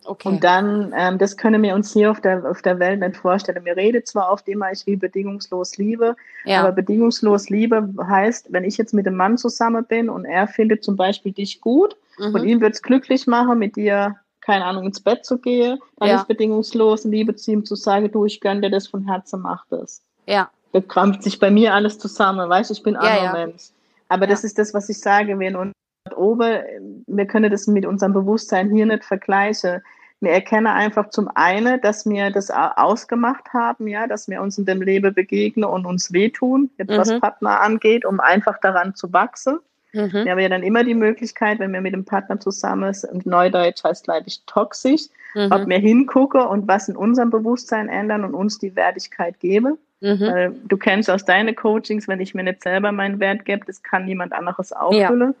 Okay. Und dann, ähm, das können wir uns hier auf der, auf der Welt nicht vorstellen. Wir reden zwar oft immer, ich will bedingungslos Liebe, ja. aber bedingungslos Liebe heißt, wenn ich jetzt mit einem Mann zusammen bin und er findet zum Beispiel dich gut mhm. und ihn wird es glücklich machen, mit dir, keine Ahnung, ins Bett zu gehen, dann ja. ist bedingungslos Liebe zu ihm zu sagen, du, ich gönne dir das von Herzen, mach das. Ja. Da krampft sich bei mir alles zusammen, weißt du, ich bin ja, anderer ja. Mensch. Aber das ist das, was ich sage, wenn uns oben, wir können das mit unserem Bewusstsein hier nicht vergleichen. Wir erkennen einfach zum einen, dass wir das ausgemacht haben, ja, dass wir uns in dem Leben begegnen und uns wehtun, jetzt mhm. was Partner angeht, um einfach daran zu wachsen. Mhm. Wir haben ja dann immer die Möglichkeit, wenn wir mit dem Partner zusammen sind, und Neudeutsch heißt leider toxisch, mhm. ob wir hingucken und was in unserem Bewusstsein ändern und uns die Wertigkeit geben. Mhm. Du kennst aus deinen Coachings, wenn ich mir nicht selber meinen Wert gebe, das kann niemand anderes auffüllen.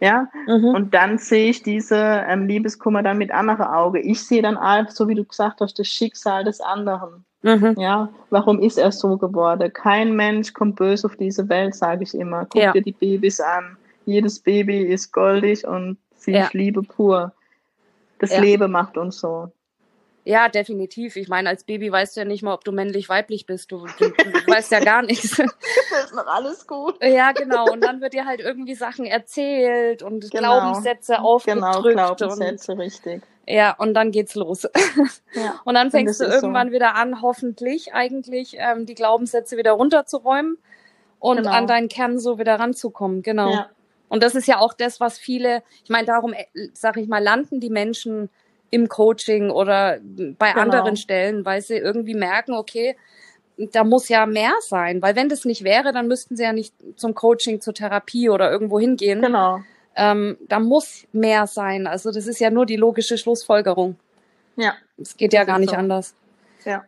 Ja. ja? Mhm. Und dann sehe ich diese ähm, Liebeskummer dann mit anderen Augen. Ich sehe dann auch, so wie du gesagt hast, das Schicksal des anderen. Mhm. Ja, warum ist er so geworden? Kein Mensch kommt böse auf diese Welt, sage ich immer. Guck ja. dir die Babys an. Jedes Baby ist goldig und sie ja. Liebe pur. Das ja. Leben macht uns so. Ja, definitiv. Ich meine, als Baby weißt du ja nicht mal, ob du männlich, weiblich bist. Du, du, du <laughs> weißt ja gar nichts. <laughs> Das ist noch alles gut. Ja, genau. Und dann wird dir halt irgendwie Sachen erzählt und genau. Glaubenssätze aufgedrückt. Genau, Glaubenssätze, und, richtig. Ja, und dann geht's los. Ja, <laughs> und dann fängst du irgendwann so. wieder an, hoffentlich eigentlich ähm, die Glaubenssätze wieder runterzuräumen und genau. an deinen Kern so wieder ranzukommen. Genau. Ja. Und das ist ja auch das, was viele, ich meine, darum, äh, sag ich mal, landen die Menschen im Coaching oder bei genau. anderen Stellen, weil sie irgendwie merken, okay, da muss ja mehr sein, weil wenn das nicht wäre, dann müssten sie ja nicht zum Coaching, zur Therapie oder irgendwo hingehen. Genau. Ähm, da muss mehr sein. Also das ist ja nur die logische Schlussfolgerung. Ja. Es geht ja gar nicht so. anders. Ja.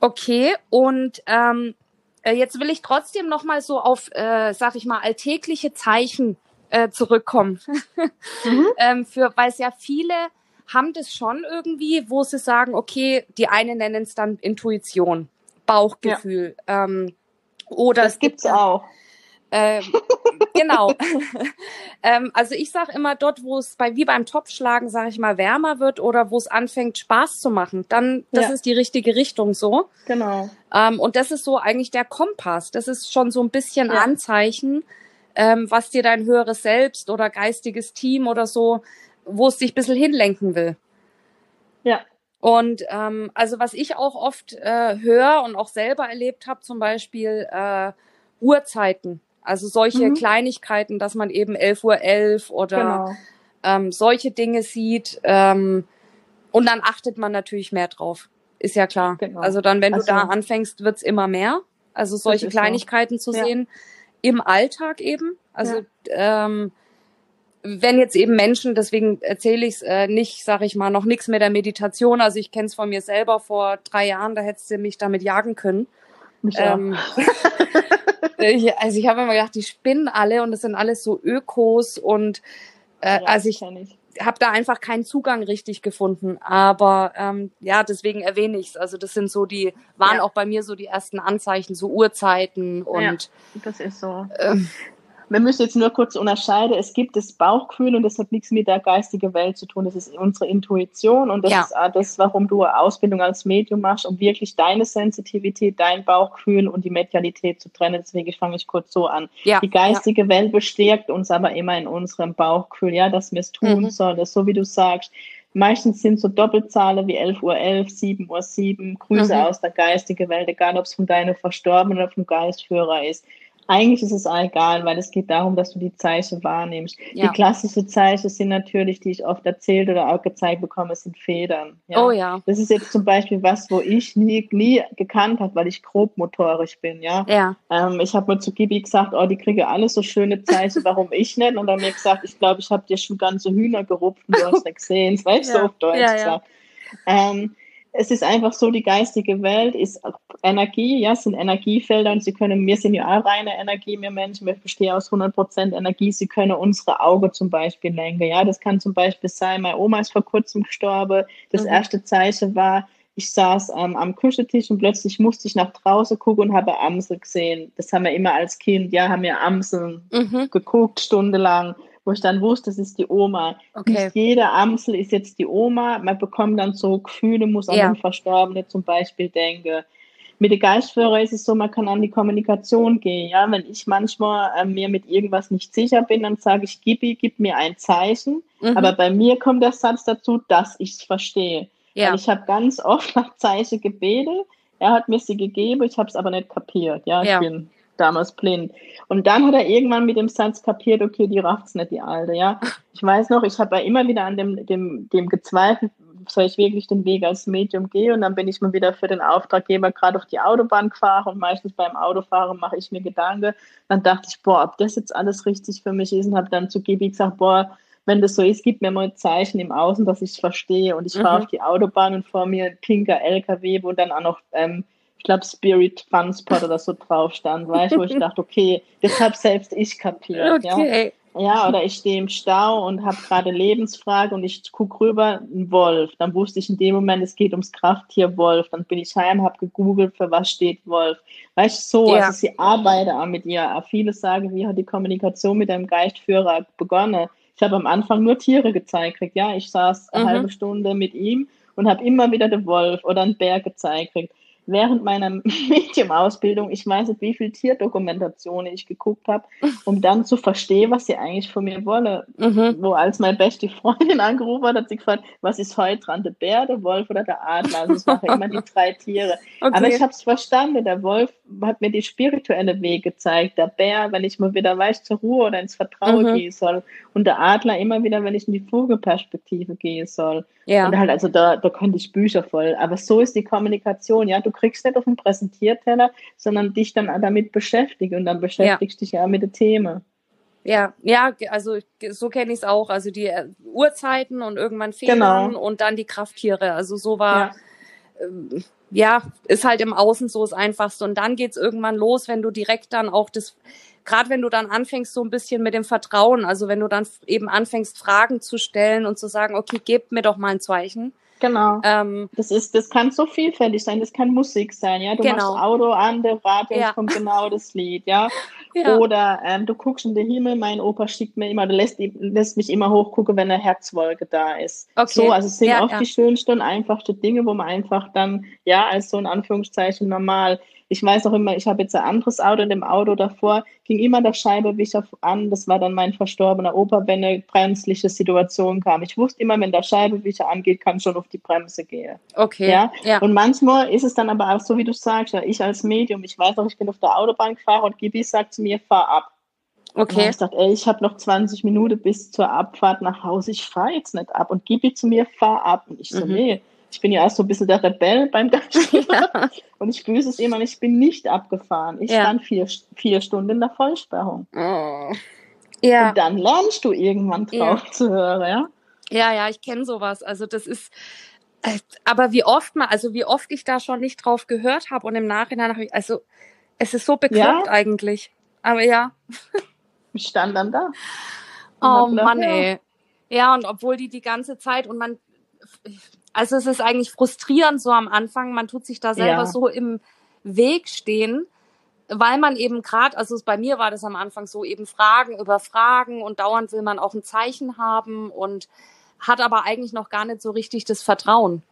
Okay, und ähm, äh, jetzt will ich trotzdem noch mal so auf, äh, sag ich mal, alltägliche Zeichen äh, zurückkommen. <laughs> mhm. ähm, für, weil es ja viele haben das schon irgendwie, wo sie sagen, okay, die einen nennen es dann Intuition, Bauchgefühl. Ja. Ähm, oder das es gibt's gibt, auch. Ähm, <laughs> genau. <laughs> ähm, also ich sage immer dort, wo es bei wie beim Topfschlagen, sage ich mal, wärmer wird oder wo es anfängt Spaß zu machen, dann das ja. ist die richtige Richtung so. Genau. Ähm, und das ist so eigentlich der Kompass. Das ist schon so ein bisschen ja. Anzeichen, ähm, was dir dein höheres Selbst oder geistiges Team oder so, wo es dich ein bisschen hinlenken will. Ja. Und ähm, also was ich auch oft äh, höre und auch selber erlebt habe, zum Beispiel äh, Uhrzeiten. Also solche mhm. Kleinigkeiten, dass man eben 11.11 Uhr 11 oder genau. ähm, solche Dinge sieht. Ähm, und dann achtet man natürlich mehr drauf. Ist ja klar. Genau. Also dann, wenn also, du da anfängst, wird's immer mehr. Also solche Kleinigkeiten so. zu ja. sehen. Im Alltag eben. Also ja. ähm, wenn jetzt eben Menschen, deswegen erzähle ich es äh, nicht, sage ich mal, noch nichts mit der Meditation. Also ich kenne es von mir selber vor drei Jahren, da hättest du mich damit jagen können. Mich ähm, <laughs> ich, also ich habe immer gedacht, die spinnen alle und das sind alles so Ökos und äh, ja, also ich, ich habe da einfach keinen Zugang richtig gefunden. Aber ähm, ja, deswegen erwähne ich es. Also das sind so die, waren ja. auch bei mir so die ersten Anzeichen, so Uhrzeiten und ja, das ist so. Ähm, wir müssen jetzt nur kurz unterscheiden. Es gibt das Bauchgefühl und das hat nichts mit der geistigen Welt zu tun. Das ist unsere Intuition und das ja. ist auch das, warum du eine Ausbildung als Medium machst, um wirklich deine Sensitivität, dein Bauchgefühl und die Medialität zu trennen. Deswegen fange ich kurz so an. Ja. Die geistige ja. Welt bestärkt uns aber immer in unserem Bauchgefühl, ja, dass wir es tun mhm. sollen. So wie du sagst. Meistens sind so Doppelzahlen wie 11.11 Uhr, 11, 7 Uhr 7, Grüße mhm. aus der geistigen Welt, egal ob es von deinem Verstorbenen oder vom Geistführer ist eigentlich ist es auch egal, weil es geht darum, dass du die Zeichen wahrnimmst. Ja. Die klassischen Zeichen sind natürlich, die ich oft erzählt oder auch gezeigt bekomme, sind Federn. Ja? Oh ja. Das ist jetzt zum Beispiel was, wo ich nie, nie gekannt habe, weil ich grobmotorisch bin. Ja. ja. Ähm, ich habe mal zu Gibi gesagt, oh, die kriege alle so schöne Zeichen, warum ich nicht? Und dann mir gesagt, ich glaube, ich habe dir schon ganze Hühner gerupft und du hast <laughs> nicht gesehen. Das war ich ja. so auf Deutsch ja, gesagt. Ähm, es ist einfach so, die geistige Welt ist Energie, ja, es sind Energiefelder und sie können, wir sind ja auch reine Energie, wir Menschen, wir bestehen aus 100% Energie, sie können unsere Augen zum Beispiel lenken, ja, das kann zum Beispiel sein, meine Oma ist vor kurzem gestorben, das mhm. erste Zeichen war, ich saß ähm, am Küchentisch und plötzlich musste ich nach draußen gucken und habe Amsel gesehen. Das haben wir immer als Kind, ja, haben wir Amseln mhm. geguckt, stundenlang wo ich dann wusste, das ist die Oma. Okay. Nicht jede Amsel ist jetzt die Oma. Man bekommt dann so Gefühle, muss an ja. den Verstorbenen zum Beispiel denken. Mit den Geistführer ist es so, man kann an die Kommunikation gehen. Ja, wenn ich manchmal äh, mir mit irgendwas nicht sicher bin, dann sage ich, Gibi, gib mir ein Zeichen. Mhm. Aber bei mir kommt der Satz dazu, dass ich es verstehe. Ja. Weil ich habe ganz oft <laughs> nach Zeichen gebetet. Er hat mir sie gegeben, ich habe es aber nicht kapiert. Ja, ich ja. bin damals blind. Und dann hat er irgendwann mit dem Satz kapiert, okay, die rafft's nicht, die Alte, ja. Ich weiß noch, ich habe ja immer wieder an dem, dem, dem gezweifelt, soll ich wirklich den Weg als Medium gehen? Und dann bin ich mal wieder für den Auftraggeber gerade auf die Autobahn gefahren und meistens beim Autofahren mache ich mir Gedanken. Dann dachte ich, boah, ob das jetzt alles richtig für mich ist und habe dann zu Gibi gesagt, boah, wenn das so ist, gib mir mal ein Zeichen im Außen, dass ich es verstehe. Und ich fahre mhm. auf die Autobahn und vor mir ein pinker LKW, wo dann auch noch ähm, glaube, Spirit Funspot oder so drauf stand, weißt du, wo ich <laughs> dachte, okay, das habe selbst ich kapiert. Okay. Ja? ja, oder ich stehe im Stau und habe gerade Lebensfrage und ich gucke rüber, ein Wolf. Dann wusste ich in dem Moment, es geht ums Krafttier Wolf. Dann bin ich heim, habe gegoogelt, für was steht Wolf. Weißt du, so, ja. also sie arbeiten auch mit ihr. Viele sagen, wie hat die Kommunikation mit einem Geistführer begonnen? Ich habe am Anfang nur Tiere gezeigt. Ja, ich saß eine mhm. halbe Stunde mit ihm und habe immer wieder den Wolf oder einen Bär gezeigt während meiner <laughs> Medium-Ausbildung, ich weiß nicht, wie viel Tierdokumentationen ich geguckt habe, um dann zu verstehen, was sie eigentlich von mir wolle. Mhm. Wo als meine beste Freundin <laughs> angerufen hat, hat sie gefragt, was ist heute dran, der Bär, der Wolf oder der Adler? Also es waren immer die drei Tiere. <laughs> Okay. Aber ich habe es verstanden. Der Wolf hat mir die spirituelle Wege gezeigt. Der Bär, wenn ich mal wieder weiß, zur Ruhe oder ins Vertrauen mhm. gehen soll. Und der Adler immer wieder, wenn ich in die Vogelperspektive gehen soll. Ja. Und halt, also da, da könnte ich Bücher voll. Aber so ist die Kommunikation, ja. Du kriegst nicht auf den Präsentierteller, sondern dich dann damit beschäftigen und dann beschäftigst ja. dich ja mit den Themen. Ja, ja, also so kenne ich es auch. Also die äh, Uhrzeiten und irgendwann Federn genau. und dann die Krafttiere. Also so war, ja. Ähm, ja, ist halt im Außen so das Einfachste. Und dann geht's irgendwann los, wenn du direkt dann auch das, gerade wenn du dann anfängst so ein bisschen mit dem Vertrauen, also wenn du dann eben anfängst, Fragen zu stellen und zu sagen, okay, gebt mir doch mal ein Zeichen Genau. Ähm, das ist, das kann so vielfältig sein. Das kann Musik sein, ja. Du genau. machst Auto an, der Radio, ja. kommt genau das Lied, ja. ja. Oder ähm, du guckst in den Himmel. Mein Opa schickt mir immer, der lässt, lässt mich immer hochgucken, wenn eine Herzwolke da ist. Okay. So, also es sind ja, oft die schönsten und einfachsten Dinge, wo man einfach dann, ja, als so in Anführungszeichen normal Ich weiß auch immer, ich habe jetzt ein anderes Auto in dem Auto davor, ging immer der Scheibewischer an. Das war dann mein verstorbener Opa, wenn eine bremsliche Situation kam. Ich wusste immer, wenn der Scheibewischer angeht, kann schon auf die Bremse gehen. Okay. Ja? ja. Und manchmal ist es dann aber auch so, wie du sagst, ja, ich als Medium, ich weiß auch, ich bin auf der Autobahn gefahren und Gibi sagt zu mir, fahr ab. Okay. ich dachte, ey, ich habe noch 20 Minuten bis zur Abfahrt nach Hause, ich fahre jetzt nicht ab. Und Gibi zu mir, fahr ab. Und ich so, mhm. nee, ich bin ja erst so ein bisschen der Rebell beim <laughs> Gastgeber. Ja. Und ich büße es immer, ich bin nicht abgefahren. Ich ja. stand vier, vier Stunden in der Vollsperrung. Oh. Ja. Und dann lernst du irgendwann drauf ja. zu hören, ja? Ja, ja, ich kenne sowas. Also das ist, äh, aber wie oft mal, also wie oft ich da schon nicht drauf gehört habe und im Nachhinein habe ich, also es ist so bekloppt ja. eigentlich. Aber ja. Ich stand dann da. Oh Mann, ey. Ja, und obwohl die die ganze Zeit und man, also es ist eigentlich frustrierend so am Anfang. Man tut sich da selber ja. so im Weg stehen, weil man eben gerade, also bei mir war das am Anfang so eben Fragen über Fragen und dauernd will man auch ein Zeichen haben und hat aber eigentlich noch gar nicht so richtig das Vertrauen.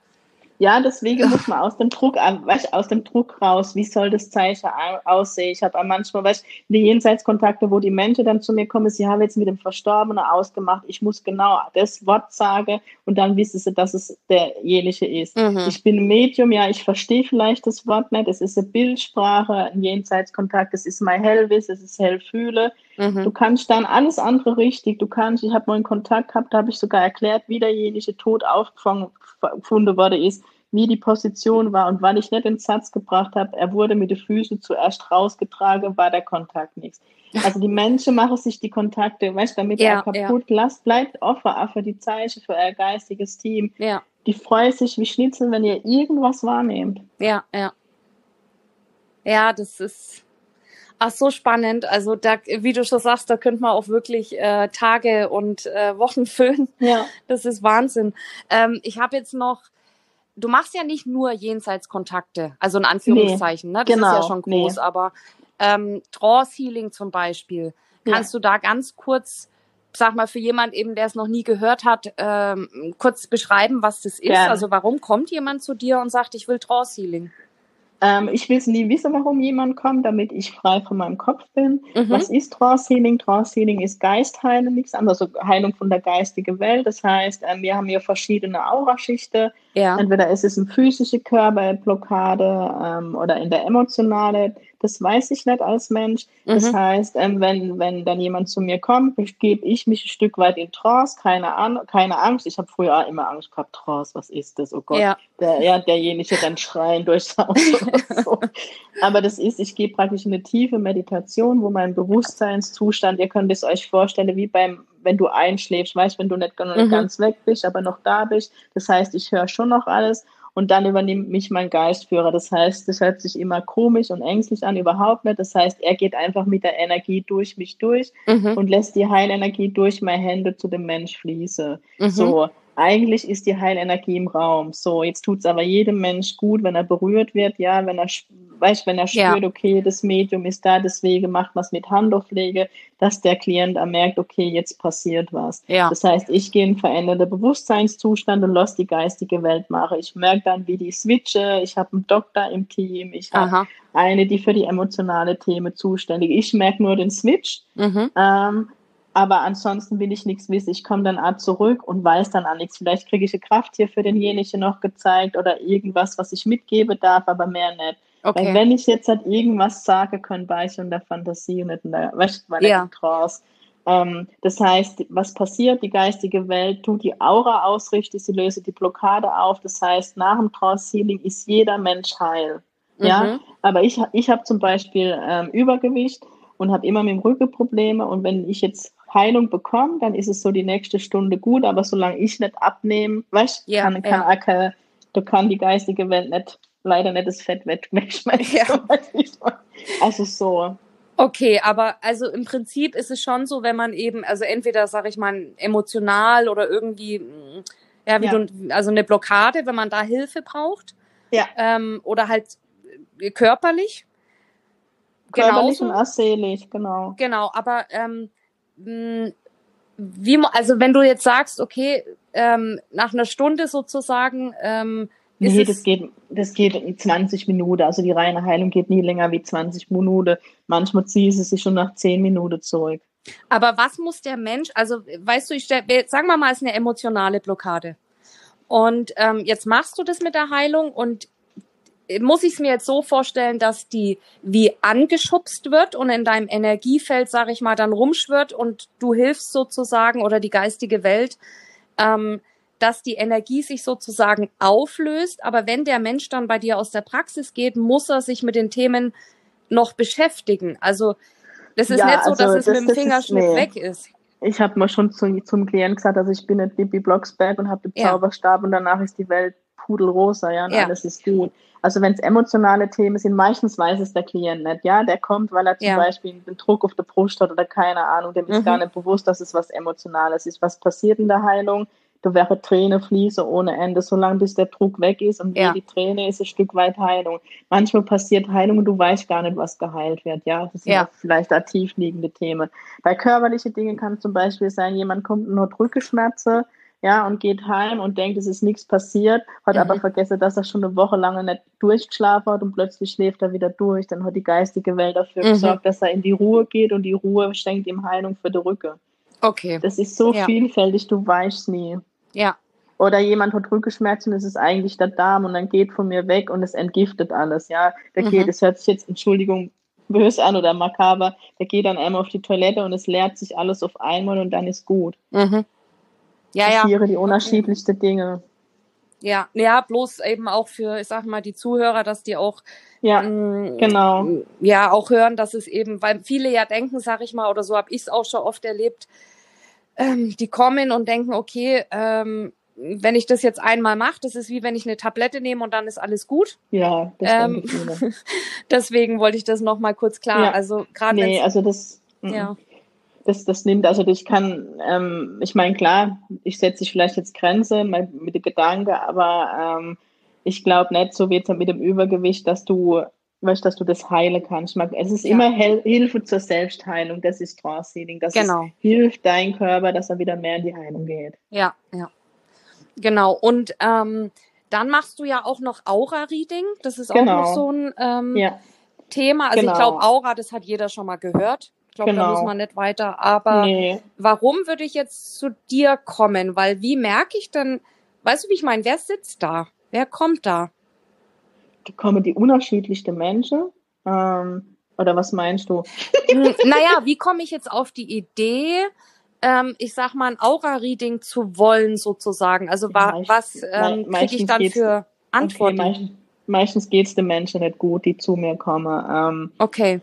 Ja, deswegen muss man aus dem Druck weißt, aus dem Druck raus, wie soll das Zeichen aussehen? Ich habe manchmal, weißt, die Jenseitskontakte, wo die Menschen dann zu mir kommen, sie haben jetzt mit dem Verstorbenen ausgemacht, ich muss genau das Wort sagen und dann wissen sie, dass es derjenige ist. Mhm. Ich bin Medium, ja, ich verstehe vielleicht das Wort nicht, es ist eine Bildsprache, ein Jenseitskontakt, es ist mein Hellwiss, es ist Hellfühle. Mhm. Du kannst dann alles andere richtig, du kannst, ich habe mal einen Kontakt gehabt, da habe ich sogar erklärt, wie derjenige tot aufgefangen gefunden worden ist, wie die Position war. Und weil ich nicht den Satz gebracht habe, er wurde mit den Füßen zuerst rausgetragen, war der Kontakt nichts. Also die Menschen machen sich die Kontakte, weißt damit ja, er kaputt ja. lasst, bleibt offen auch für die Zeichen, für euer geistiges Team. Ja. Die freuen sich wie Schnitzel, wenn ihr irgendwas wahrnehmt. Ja, ja. Ja, das ist ach so spannend. Also da, wie du schon sagst, da könnte man auch wirklich äh, Tage und äh, Wochen <laughs> füllen. Ja. Das ist Wahnsinn. Ähm, ich habe jetzt noch du machst ja nicht nur Jenseitskontakte, also in Anführungszeichen, nee, ne? Das genau, ist ja genau, schon groß, nee. aber ähm, Trance Healing zum Beispiel, kannst ja. du da ganz kurz, sag mal, für jemand eben, der es noch nie gehört hat, ähm, kurz beschreiben, was das ist? Gerne. Also warum kommt jemand zu dir und sagt, ich will Trance Healing? Ähm, ich will nie wissen, warum jemand kommt, damit ich frei von meinem Kopf bin. Mhm. Was ist Trance Healing? Trance Healing ist Geistheilen, nichts anderes, also Heilung von der geistigen Welt. Das heißt, ähm, wir haben hier verschiedene Auraschichten. Ja. Entweder ist es eine physische Körperblockade ähm, oder in der emotionale. Das weiß ich nicht als Mensch. Das mhm. heißt, ähm, wenn, wenn dann jemand zu mir kommt, gebe ich mich ein Stück weit in Trance, keine, An keine Angst. Ich habe früher auch immer Angst gehabt, Trance, was ist das? Oh Gott, ja. Der, ja, derjenige dann schreien durchs Haus. so. Aber das ist, ich gehe praktisch eine tiefe Meditation, wo mein Bewusstseinszustand, ihr könnt es euch vorstellen, wie beim wenn du einschläfst, weißt, wenn du nicht, nicht mhm. ganz weg bist, aber noch da bist. Das heißt, ich höre schon noch alles und dann übernimmt mich mein Geistführer. Das heißt, das hört sich immer komisch und ängstlich an, überhaupt nicht. Das heißt, er geht einfach mit der Energie durch mich durch mhm. und lässt die Heilenergie durch meine Hände zu dem Mensch fließen. Mhm. So, eigentlich ist die Heilenergie im Raum. So, jetzt tut es aber jedem Mensch gut, wenn er berührt wird, ja, wenn er, weißt, wenn er spürt, ja. okay, das Medium ist da, deswegen macht man es mit Handauflege, dass der Klient merkt, okay, jetzt passiert was. Ja. Das heißt, ich gehe in veränderte Bewusstseinszustand und lasse die geistige Welt machen. Ich merke dann, wie die switche. Ich habe einen Doktor im Team, ich habe eine, die für die emotionale Themen zuständig. Ich merke nur den Switch. Mhm. Ähm, aber ansonsten will ich nichts wissen. Ich komme dann auch zurück und weiß dann auch nichts. Vielleicht kriege ich eine Kraft hier für denjenigen noch gezeigt oder irgendwas, was ich mitgeben darf, aber mehr nicht. Okay. Weil wenn ich jetzt halt irgendwas sage, können ich in der Fantasie und nicht in der, du, ja. Trance. Ähm, das heißt, was passiert? Die geistige Welt tut die Aura ausrichten, sie löst die Blockade auf. Das heißt, nach dem Trance Healing ist jeder Mensch heil. Mhm. Ja, aber ich, ich habe zum Beispiel ähm, Übergewicht und habe immer mit dem Rücken Probleme und wenn ich jetzt Heilung bekomme, dann ist es so die nächste Stunde gut, aber solange ich nicht abnehme, weißt ja, kann, kann, ja. kann, du kann die geistige Welt nicht, leider nicht das Fett wegschmeißen. <laughs> Ja. Also so. Okay, aber also im Prinzip ist es schon so, wenn man eben, also entweder, sag ich mal, emotional oder irgendwie, ja, wie ja. du, also eine Blockade, wenn man da Hilfe braucht. Ja. Ähm, oder halt körperlich. Körperlich Genauso. und auch seelisch, genau. Genau, aber ähm, hm, wie, also wenn du jetzt sagst, okay, ähm, nach einer Stunde sozusagen ähm, Nee, das geht, das geht in 20 Minuten. Also die reine Heilung geht nie länger wie 20 Minuten. Manchmal zieht sie sich schon nach 10 Minuten zurück. Aber was muss der Mensch, also weißt du, ich stell, sagen wir mal, es ist eine emotionale Blockade. Und ähm, jetzt machst du das mit der Heilung und muss ich es mir jetzt so vorstellen, dass die wie angeschubst wird und in deinem Energiefeld, sage ich mal, dann rumschwirrt und du hilfst sozusagen oder die geistige Welt, ähm, dass die Energie sich sozusagen auflöst. Aber wenn der Mensch dann bei dir aus der Praxis geht, muss er sich mit den Themen noch beschäftigen. Also das ist ja, nicht so, also dass es das, mit dem Fingerschnitt nee. weg ist. Ich habe mal schon zu, zum Klienten gesagt, also ich bin nicht Bibi Blocksberg und habe den ja. Zauberstab und danach ist die Welt pudelrosa, ja, und ja. alles ist gut. Also wenn es emotionale Themen sind, meistens weiß es der Klient nicht, ja, der kommt, weil er zum ja. Beispiel einen Druck auf der Brust hat oder keine Ahnung, dem ist mhm. gar nicht bewusst, dass es was Emotionales ist. Was passiert in der Heilung? Da wäre Träne fließen ohne Ende, solange bis der Druck weg ist und ja. die Träne ist ein Stück weit Heilung. Manchmal passiert Heilung und du weißt gar nicht, was geheilt wird, ja. Das sind ja. vielleicht da tiefliegende Themen. Bei körperlichen Dingen kann zum Beispiel sein, jemand kommt nur Rückenschmerzen, ja, und geht heim und denkt, es ist nichts passiert, hat mhm. aber vergessen, dass er schon eine Woche lang nicht durchgeschlafen hat und plötzlich schläft er wieder durch. Dann hat die geistige Welt dafür mhm. gesorgt, dass er in die Ruhe geht und die Ruhe schenkt ihm Heilung für die Rücke. Okay. Das ist so ja. vielfältig, du weißt nie. Ja. Oder jemand hat Rückenschmerzen, es ist eigentlich der Darm und dann geht von mir weg und es entgiftet alles, ja. Der mhm. geht, es hört sich jetzt, Entschuldigung, böse an oder makaber, der geht dann einmal auf die Toilette und es leert sich alles auf einmal und dann ist gut. Mhm ja, ja. Passiere die unterschiedlichsten Dinge. Ja, ja, bloß eben auch für, ich sag mal, die Zuhörer, dass die auch ja, ähm, genau. Ja, auch hören, dass es eben, weil viele ja denken, sag ich mal, oder so habe ich es auch schon oft erlebt, ähm, die kommen und denken, okay, ähm, wenn ich das jetzt einmal mache, das ist wie wenn ich eine Tablette nehme und dann ist alles gut. Ja, das ähm, <laughs> deswegen wollte ich das nochmal kurz klar. Ja. Also gerade nee, also das. Ja das, das nimmt, also ich kann, ähm, ich meine, klar, ich setze sich vielleicht jetzt Grenze mit dem Gedanke, aber ähm, ich glaube nicht, so wird es mit dem Übergewicht, dass du, weißt, dass du das heilen kannst. Es ist ja. immer Hel Hilfe zur Selbstheilung, das ist Trance-Healing. Das genau. hilft dein Körper, dass er wieder mehr in die Heilung geht. Ja, ja. Genau. Und ähm, dann machst du ja auch noch Aura-Reading. Das ist genau. auch noch so ein ähm, ja. Thema. Also genau. ich glaube, Aura, das hat jeder schon mal gehört. Ich glaube, genau. da muss man nicht weiter. Aber nee. warum würde ich jetzt zu dir kommen? Weil wie merke ich denn, weißt du, wie ich meine, wer sitzt da? Wer kommt da? Da kommen die unterschiedlichsten Menschen. Ähm, oder was meinst du? Hm, naja, wie komme ich jetzt auf die Idee, ähm, ich sag mal, ein Aura-Reading zu wollen, sozusagen? Also wa was ähm, kriege ich dann für Antworten? Okay, meistens, meistens geht es den Menschen nicht gut, die zu mir kommen. Ähm, okay.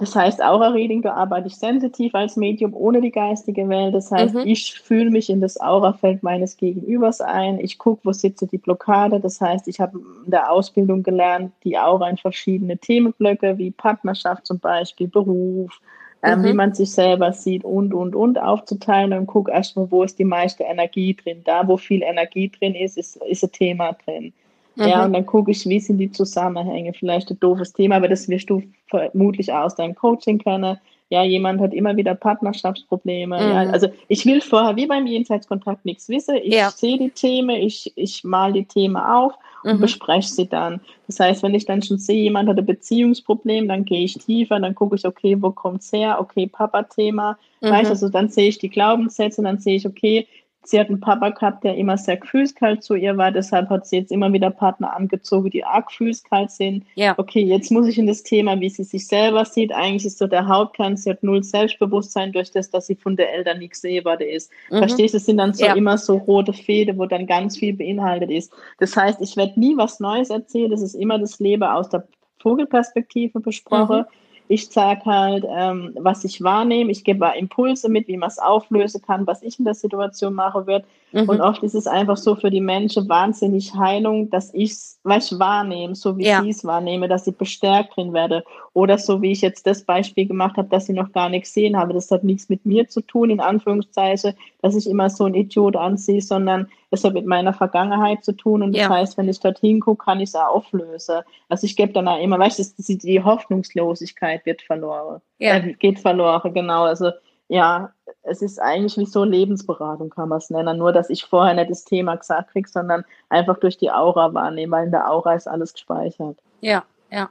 Das heißt, Aura-Reading, da arbeite ich sensitiv als Medium ohne die geistige Welt. Das heißt, mhm. ich fühle mich in das Aurafeld meines Gegenübers ein. Ich gucke, wo sitze die Blockade. Das heißt, ich habe in der Ausbildung gelernt, die Aura in verschiedene Themenblöcke, wie Partnerschaft zum Beispiel, Beruf, ähm, wie mhm. man sich selber sieht und, und, und aufzuteilen und gucke erstmal, wo ist die meiste Energie drin. Da, wo viel Energie drin ist, ist, ist ein Thema drin. Mhm. Ja, und dann gucke ich, wie sind die Zusammenhänge. Vielleicht ein doofes Thema, aber das wirst du vermutlich aus deinem Coaching kennen. Ja, jemand hat immer wieder Partnerschaftsprobleme. Mhm. Ja, also ich will vorher wie beim Jenseitskontakt nichts wissen. Ich ja. sehe die Themen, ich, ich mal die Themen auf und mhm. bespreche sie dann. Das heißt, wenn ich dann schon sehe, jemand hat ein Beziehungsproblem, dann gehe ich tiefer, dann gucke ich, okay, wo kommt's her? Okay, Papa-Thema. Mhm. Weißt, also dann sehe ich die Glaubenssätze, dann sehe ich, okay, Sie hat einen Papa gehabt, der immer sehr gefühlskalt zu ihr war, deshalb hat sie jetzt immer wieder Partner angezogen, die arg gefühlskalt sind. Ja. Okay, jetzt muss ich in das Thema, wie sie sich selber sieht. Eigentlich ist so der Hauptkern, sie hat null Selbstbewusstsein durch das, dass sie von der Eltern nicht sehbar ist. Mhm. Verstehst du? Das sind dann so ja. immer so rote Fäden, wo dann ganz viel beinhaltet ist. Das heißt, ich werde nie was Neues erzählen, das ist immer das Leben aus der Vogelperspektive besprochen. Mhm. Ich sage halt, ähm, was ich wahrnehme. Ich gebe Impulse mit, wie man es auflösen kann, was ich in der Situation mache wird. Mhm. Und oft ist es einfach so für die Menschen wahnsinnig Heilung, dass ich es wahrnehme, so wie ja. sie es wahrnehme, dass ich bestärkt drin werde. Oder so wie ich jetzt das Beispiel gemacht habe, dass ich noch gar nichts gesehen habe. Das hat nichts mit mir zu tun, in Anführungszeichen, dass ich immer so ein Idiot anziehe, sondern es hat mit meiner Vergangenheit zu tun und das ja. heißt, wenn ich dorthin gucke, kann ich es auch auflösen. Also ich gebe dann auch immer, weißt du, die Hoffnungslosigkeit wird verloren. Ja. Äh, geht verloren, genau. Also ja, es ist eigentlich wie so Lebensberatung, kann man es nennen. Nur, dass ich vorher nicht das Thema gesagt kriege, sondern einfach durch die Aura wahrnehme, weil in der Aura ist alles gespeichert. Ja, ja.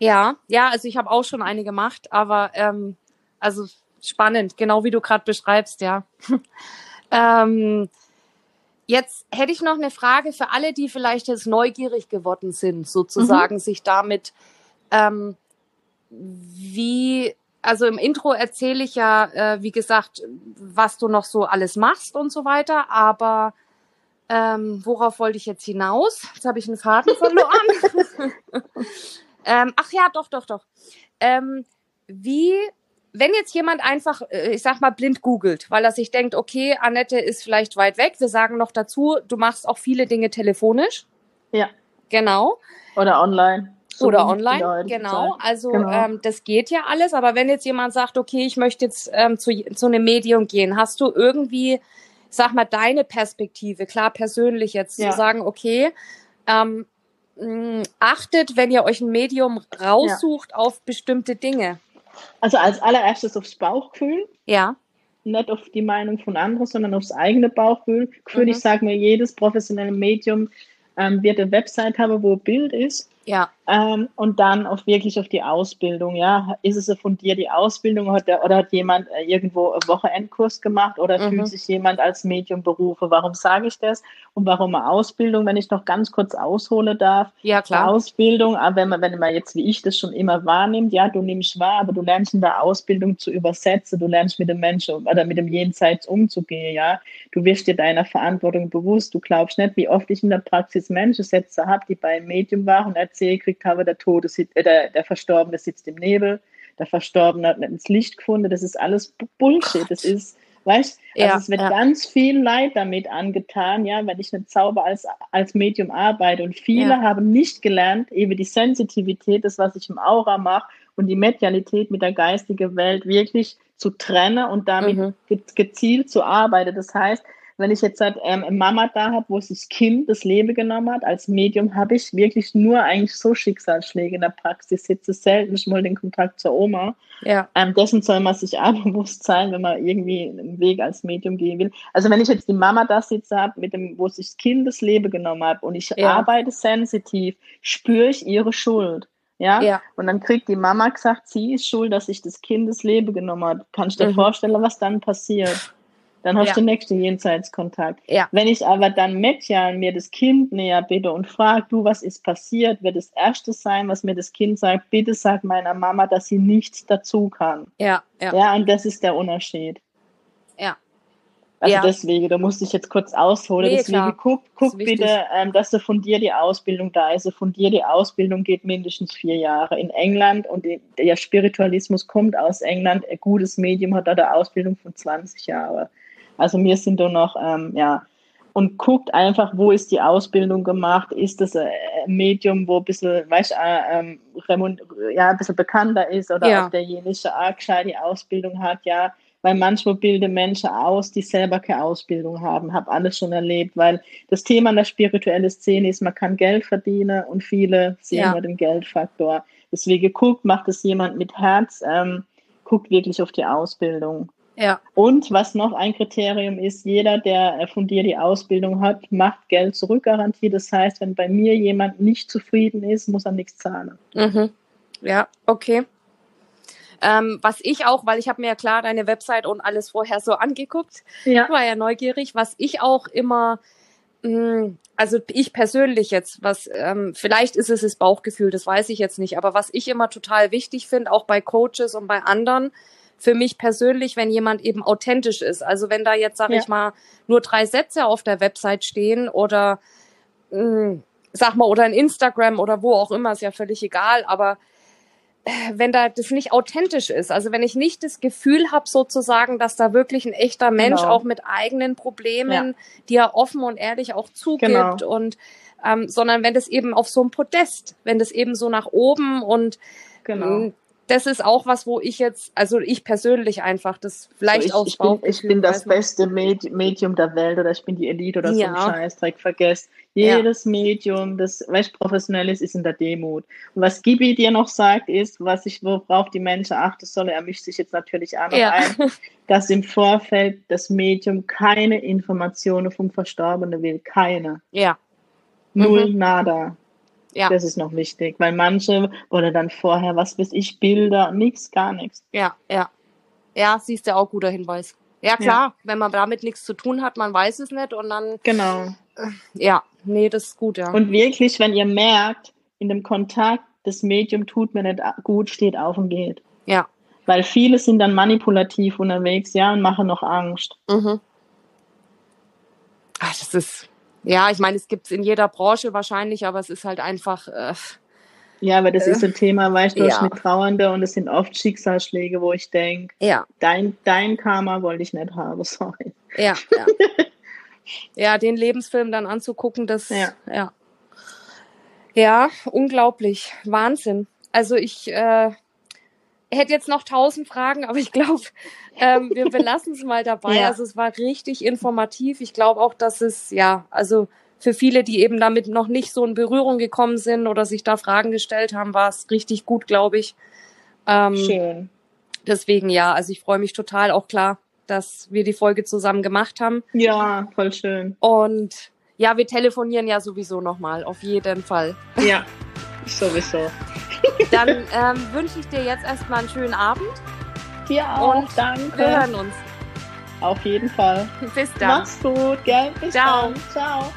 Ja, ja, also ich habe auch schon eine gemacht, aber ähm, also spannend, genau wie du gerade beschreibst, ja. <laughs> ähm, jetzt hätte ich noch eine Frage für alle, die vielleicht jetzt neugierig geworden sind, sozusagen, mhm. sich damit, ähm, wie, also im Intro erzähle ich ja, äh, wie gesagt, was du noch so alles machst und so weiter, aber ähm, worauf wollte ich jetzt hinaus? Jetzt habe ich einen Faden verloren. <laughs> ähm, ach ja, doch, doch, doch. Ähm, wie wenn jetzt jemand einfach, äh, ich sag mal, blind googelt, weil er sich denkt, okay, Annette ist vielleicht weit weg. Wir sagen noch dazu, du machst auch viele Dinge telefonisch. Ja. Genau. Oder online. So Oder online, genau. Zeit. Also genau. Ähm, das geht ja alles. Aber wenn jetzt jemand sagt, okay, ich möchte jetzt ähm, zu, zu einem Medium gehen, hast du irgendwie, sag mal, deine Perspektive, klar persönlich jetzt, ja. zu sagen, okay, ähm, mh, achtet, wenn ihr euch ein Medium raussucht, ja. auf bestimmte Dinge. Also als allererstes aufs Bauchgefühl. Ja. Nicht auf die Meinung von anderen, sondern aufs eigene Bauchgefühl. Mhm. Ich sage mir, jedes professionelle Medium ähm, wird eine Website haben, wo ein Bild ist. Ja. Ähm, und dann auch wirklich auf die Ausbildung. Ja, ist es von dir die Ausbildung hat der, oder hat jemand äh, irgendwo einen Wochenendkurs gemacht oder mhm. fühlt sich jemand als Medium berufe? Warum sage ich das? Und warum eine Ausbildung, wenn ich noch ganz kurz aushole darf? Ja, klar. Ausbildung, aber wenn man, wenn man jetzt wie ich das schon immer wahrnimmt, ja, du nimmst wahr, aber du lernst in der Ausbildung zu übersetzen, du lernst mit dem Menschen oder mit dem Jenseits umzugehen, ja. Du wirst dir deiner Verantwortung bewusst. Du glaubst nicht, wie oft ich in der Praxis Menschen Sätze habe, die beim Medium waren und erzählt gekriegt habe, der Tote, äh, der, der Verstorbene sitzt im Nebel, der Verstorbene hat nicht ins Licht gefunden. Das ist alles Bullshit. Das ist, weißt also ja, es wird ja. ganz viel Leid damit angetan, ja, wenn ich mit Zauber als, als Medium arbeite. Und viele ja. haben nicht gelernt, eben die Sensitivität, das, was ich im Aura mache, und die Medialität mit der geistigen Welt wirklich zu trennen und damit mhm. gezielt zu arbeiten. Das heißt, wenn ich jetzt halt, ähm, Mama da habe, wo sich das Kind das Leben genommen hat, als Medium habe ich wirklich nur eigentlich so Schicksalsschläge in der Praxis. Sitze selten ich mal den Kontakt zur Oma. Ja. Ähm, dessen soll man sich <laughs> auch bewusst sein, wenn man irgendwie einen Weg als Medium gehen will. Also wenn ich jetzt die Mama da sitze habe, mit dem, wo sich das Kind das Leben genommen hat und ich ja. arbeite sensitiv, spüre ich ihre Schuld. Ja? ja? Und dann kriegt die Mama gesagt, sie ist schuld, dass sich das Kind das Leben genommen hat. Kannst du dir mhm. vorstellen, was dann passiert? Dann hast ja. du den nächsten Jenseitskontakt. Ja. Wenn ich aber dann mit ja mir das Kind näher bitte und frage, du, was ist passiert, wird das Erste sein, was mir das Kind sagt, bitte sag meiner Mama, dass sie nichts dazu kann. Ja, ja. Ja, und das ist der Unterschied. Ja. Also ja. deswegen, da musste ich jetzt kurz ausholen. Nee, deswegen klar. guck, guck bitte, ähm, dass du von dir die Ausbildung da ist. Von dir die Ausbildung geht mindestens vier Jahre. In England und der Spiritualismus kommt aus England. Ein gutes Medium hat da eine Ausbildung von 20 Jahren. Also wir sind da noch, ähm, ja, und guckt einfach, wo ist die Ausbildung gemacht, ist das ein Medium, wo ein bisschen, weißt, äh, ähm, ja, ein bisschen bekannter ist oder ja. ob derjenige auch gescheit die Ausbildung hat, ja, weil manchmal bilden Menschen aus, die selber keine Ausbildung haben, habe alles schon erlebt, weil das Thema in der spirituellen Szene ist, man kann Geld verdienen und viele sehen ja. nur den Geldfaktor. Deswegen guckt, macht es jemand mit Herz, ähm, guckt wirklich auf die Ausbildung. Ja. Und was noch ein Kriterium ist, jeder, der von dir die Ausbildung hat, macht Geld zurückgarantie. Das heißt, wenn bei mir jemand nicht zufrieden ist, muss er nichts zahlen. Mhm. Ja, okay. Ähm, was ich auch, weil ich habe mir ja klar deine Website und alles vorher so angeguckt, ja. war ja neugierig, was ich auch immer, mh, mm, also ich persönlich jetzt, was ähm, vielleicht ist es das Bauchgefühl, das weiß ich jetzt nicht, aber was ich immer total wichtig finde, auch bei Coaches und bei anderen, für mich persönlich, wenn jemand eben authentisch ist. Also wenn da jetzt, sag ja. ich mal, nur drei Sätze auf der Website stehen oder mh, hm, sag mal, oder in Instagram oder wo auch immer, ist ja völlig egal, aber äh, wenn da das nicht authentisch ist, also wenn ich nicht das Gefühl habe sozusagen, dass da wirklich ein echter Mensch genau. auch mit eigenen Problemen, ja. die er offen und ehrlich auch zugibt genau. und ähm, sondern wenn das eben auf so einem Podest, wenn das eben so nach oben und genau. Das ist auch was, wo ich jetzt, also ich persönlich einfach, das vielleicht so, ich, ich bin, ich bin das beste Medium der Welt oder ich bin die Elite oder so Ja. ein Scheißdreck, vergesst. Jedes Medium, das weißt, professionell ist, ist in der Demut. Und was Gibi dir noch sagt, ist, was ich, worauf die Menschen achten sollen, er mischt sich jetzt natürlich auch noch Ja. ein, <laughs> dass im Vorfeld das Medium keine Informationen vom Verstorbenen will. Keine. Ja, Null, nada. Ja, Das ist noch wichtig, weil manche wollen dann vorher, was weiß ich, Bilder, nichts, gar nichts. ja, ja. Ja, siehst du auch guter Hinweis. Ja, klar, wenn man damit nichts zu tun hat, man weiß es nicht und dann, Genau. ja, nee, das ist gut, ja. Und wirklich, wenn ihr merkt, in dem Kontakt, das Medium tut mir nicht gut, steht auf und geht. ja. Weil viele sind dann manipulativ unterwegs, ja, und machen noch Angst. Mhm. Ach, das ist, ja, ich meine, es gibt es in jeder Branche wahrscheinlich, aber es ist halt einfach, äh, Ja, aber das Äh, ist ein Thema, weißt du, ja. mit Trauernde und es sind oft Schicksalsschläge, wo ich denke, ja, dein, dein Karma wollte ich nicht haben, <laughs> sorry. ja, ja. ja, den Lebensfilm dann anzugucken, das, Ja. ja. Ja, unglaublich. Wahnsinn. Also ich äh, hätte jetzt noch tausend Fragen, aber ich glaube, ähm, wir <laughs> belassen es mal dabei. Ja. Also es war richtig informativ. Ich glaube auch, dass es, ja, also für viele, die eben damit noch nicht so in Berührung gekommen sind oder sich da Fragen gestellt haben, war es richtig gut, glaube ich. Ähm, Schön. deswegen ja, also ich freue mich total, auch klar, dass wir die Folge zusammen gemacht haben. Ja, voll schön. Und ja, wir telefonieren ja sowieso nochmal, auf jeden Fall. Ja, sowieso. Dann ähm, wünsche ich dir jetzt erstmal einen schönen Abend Dir auch, und danke. wir hören uns. Auf jeden Fall. Bis dann. Mach's gut, gell? Bis Ciao. dann. Ciao.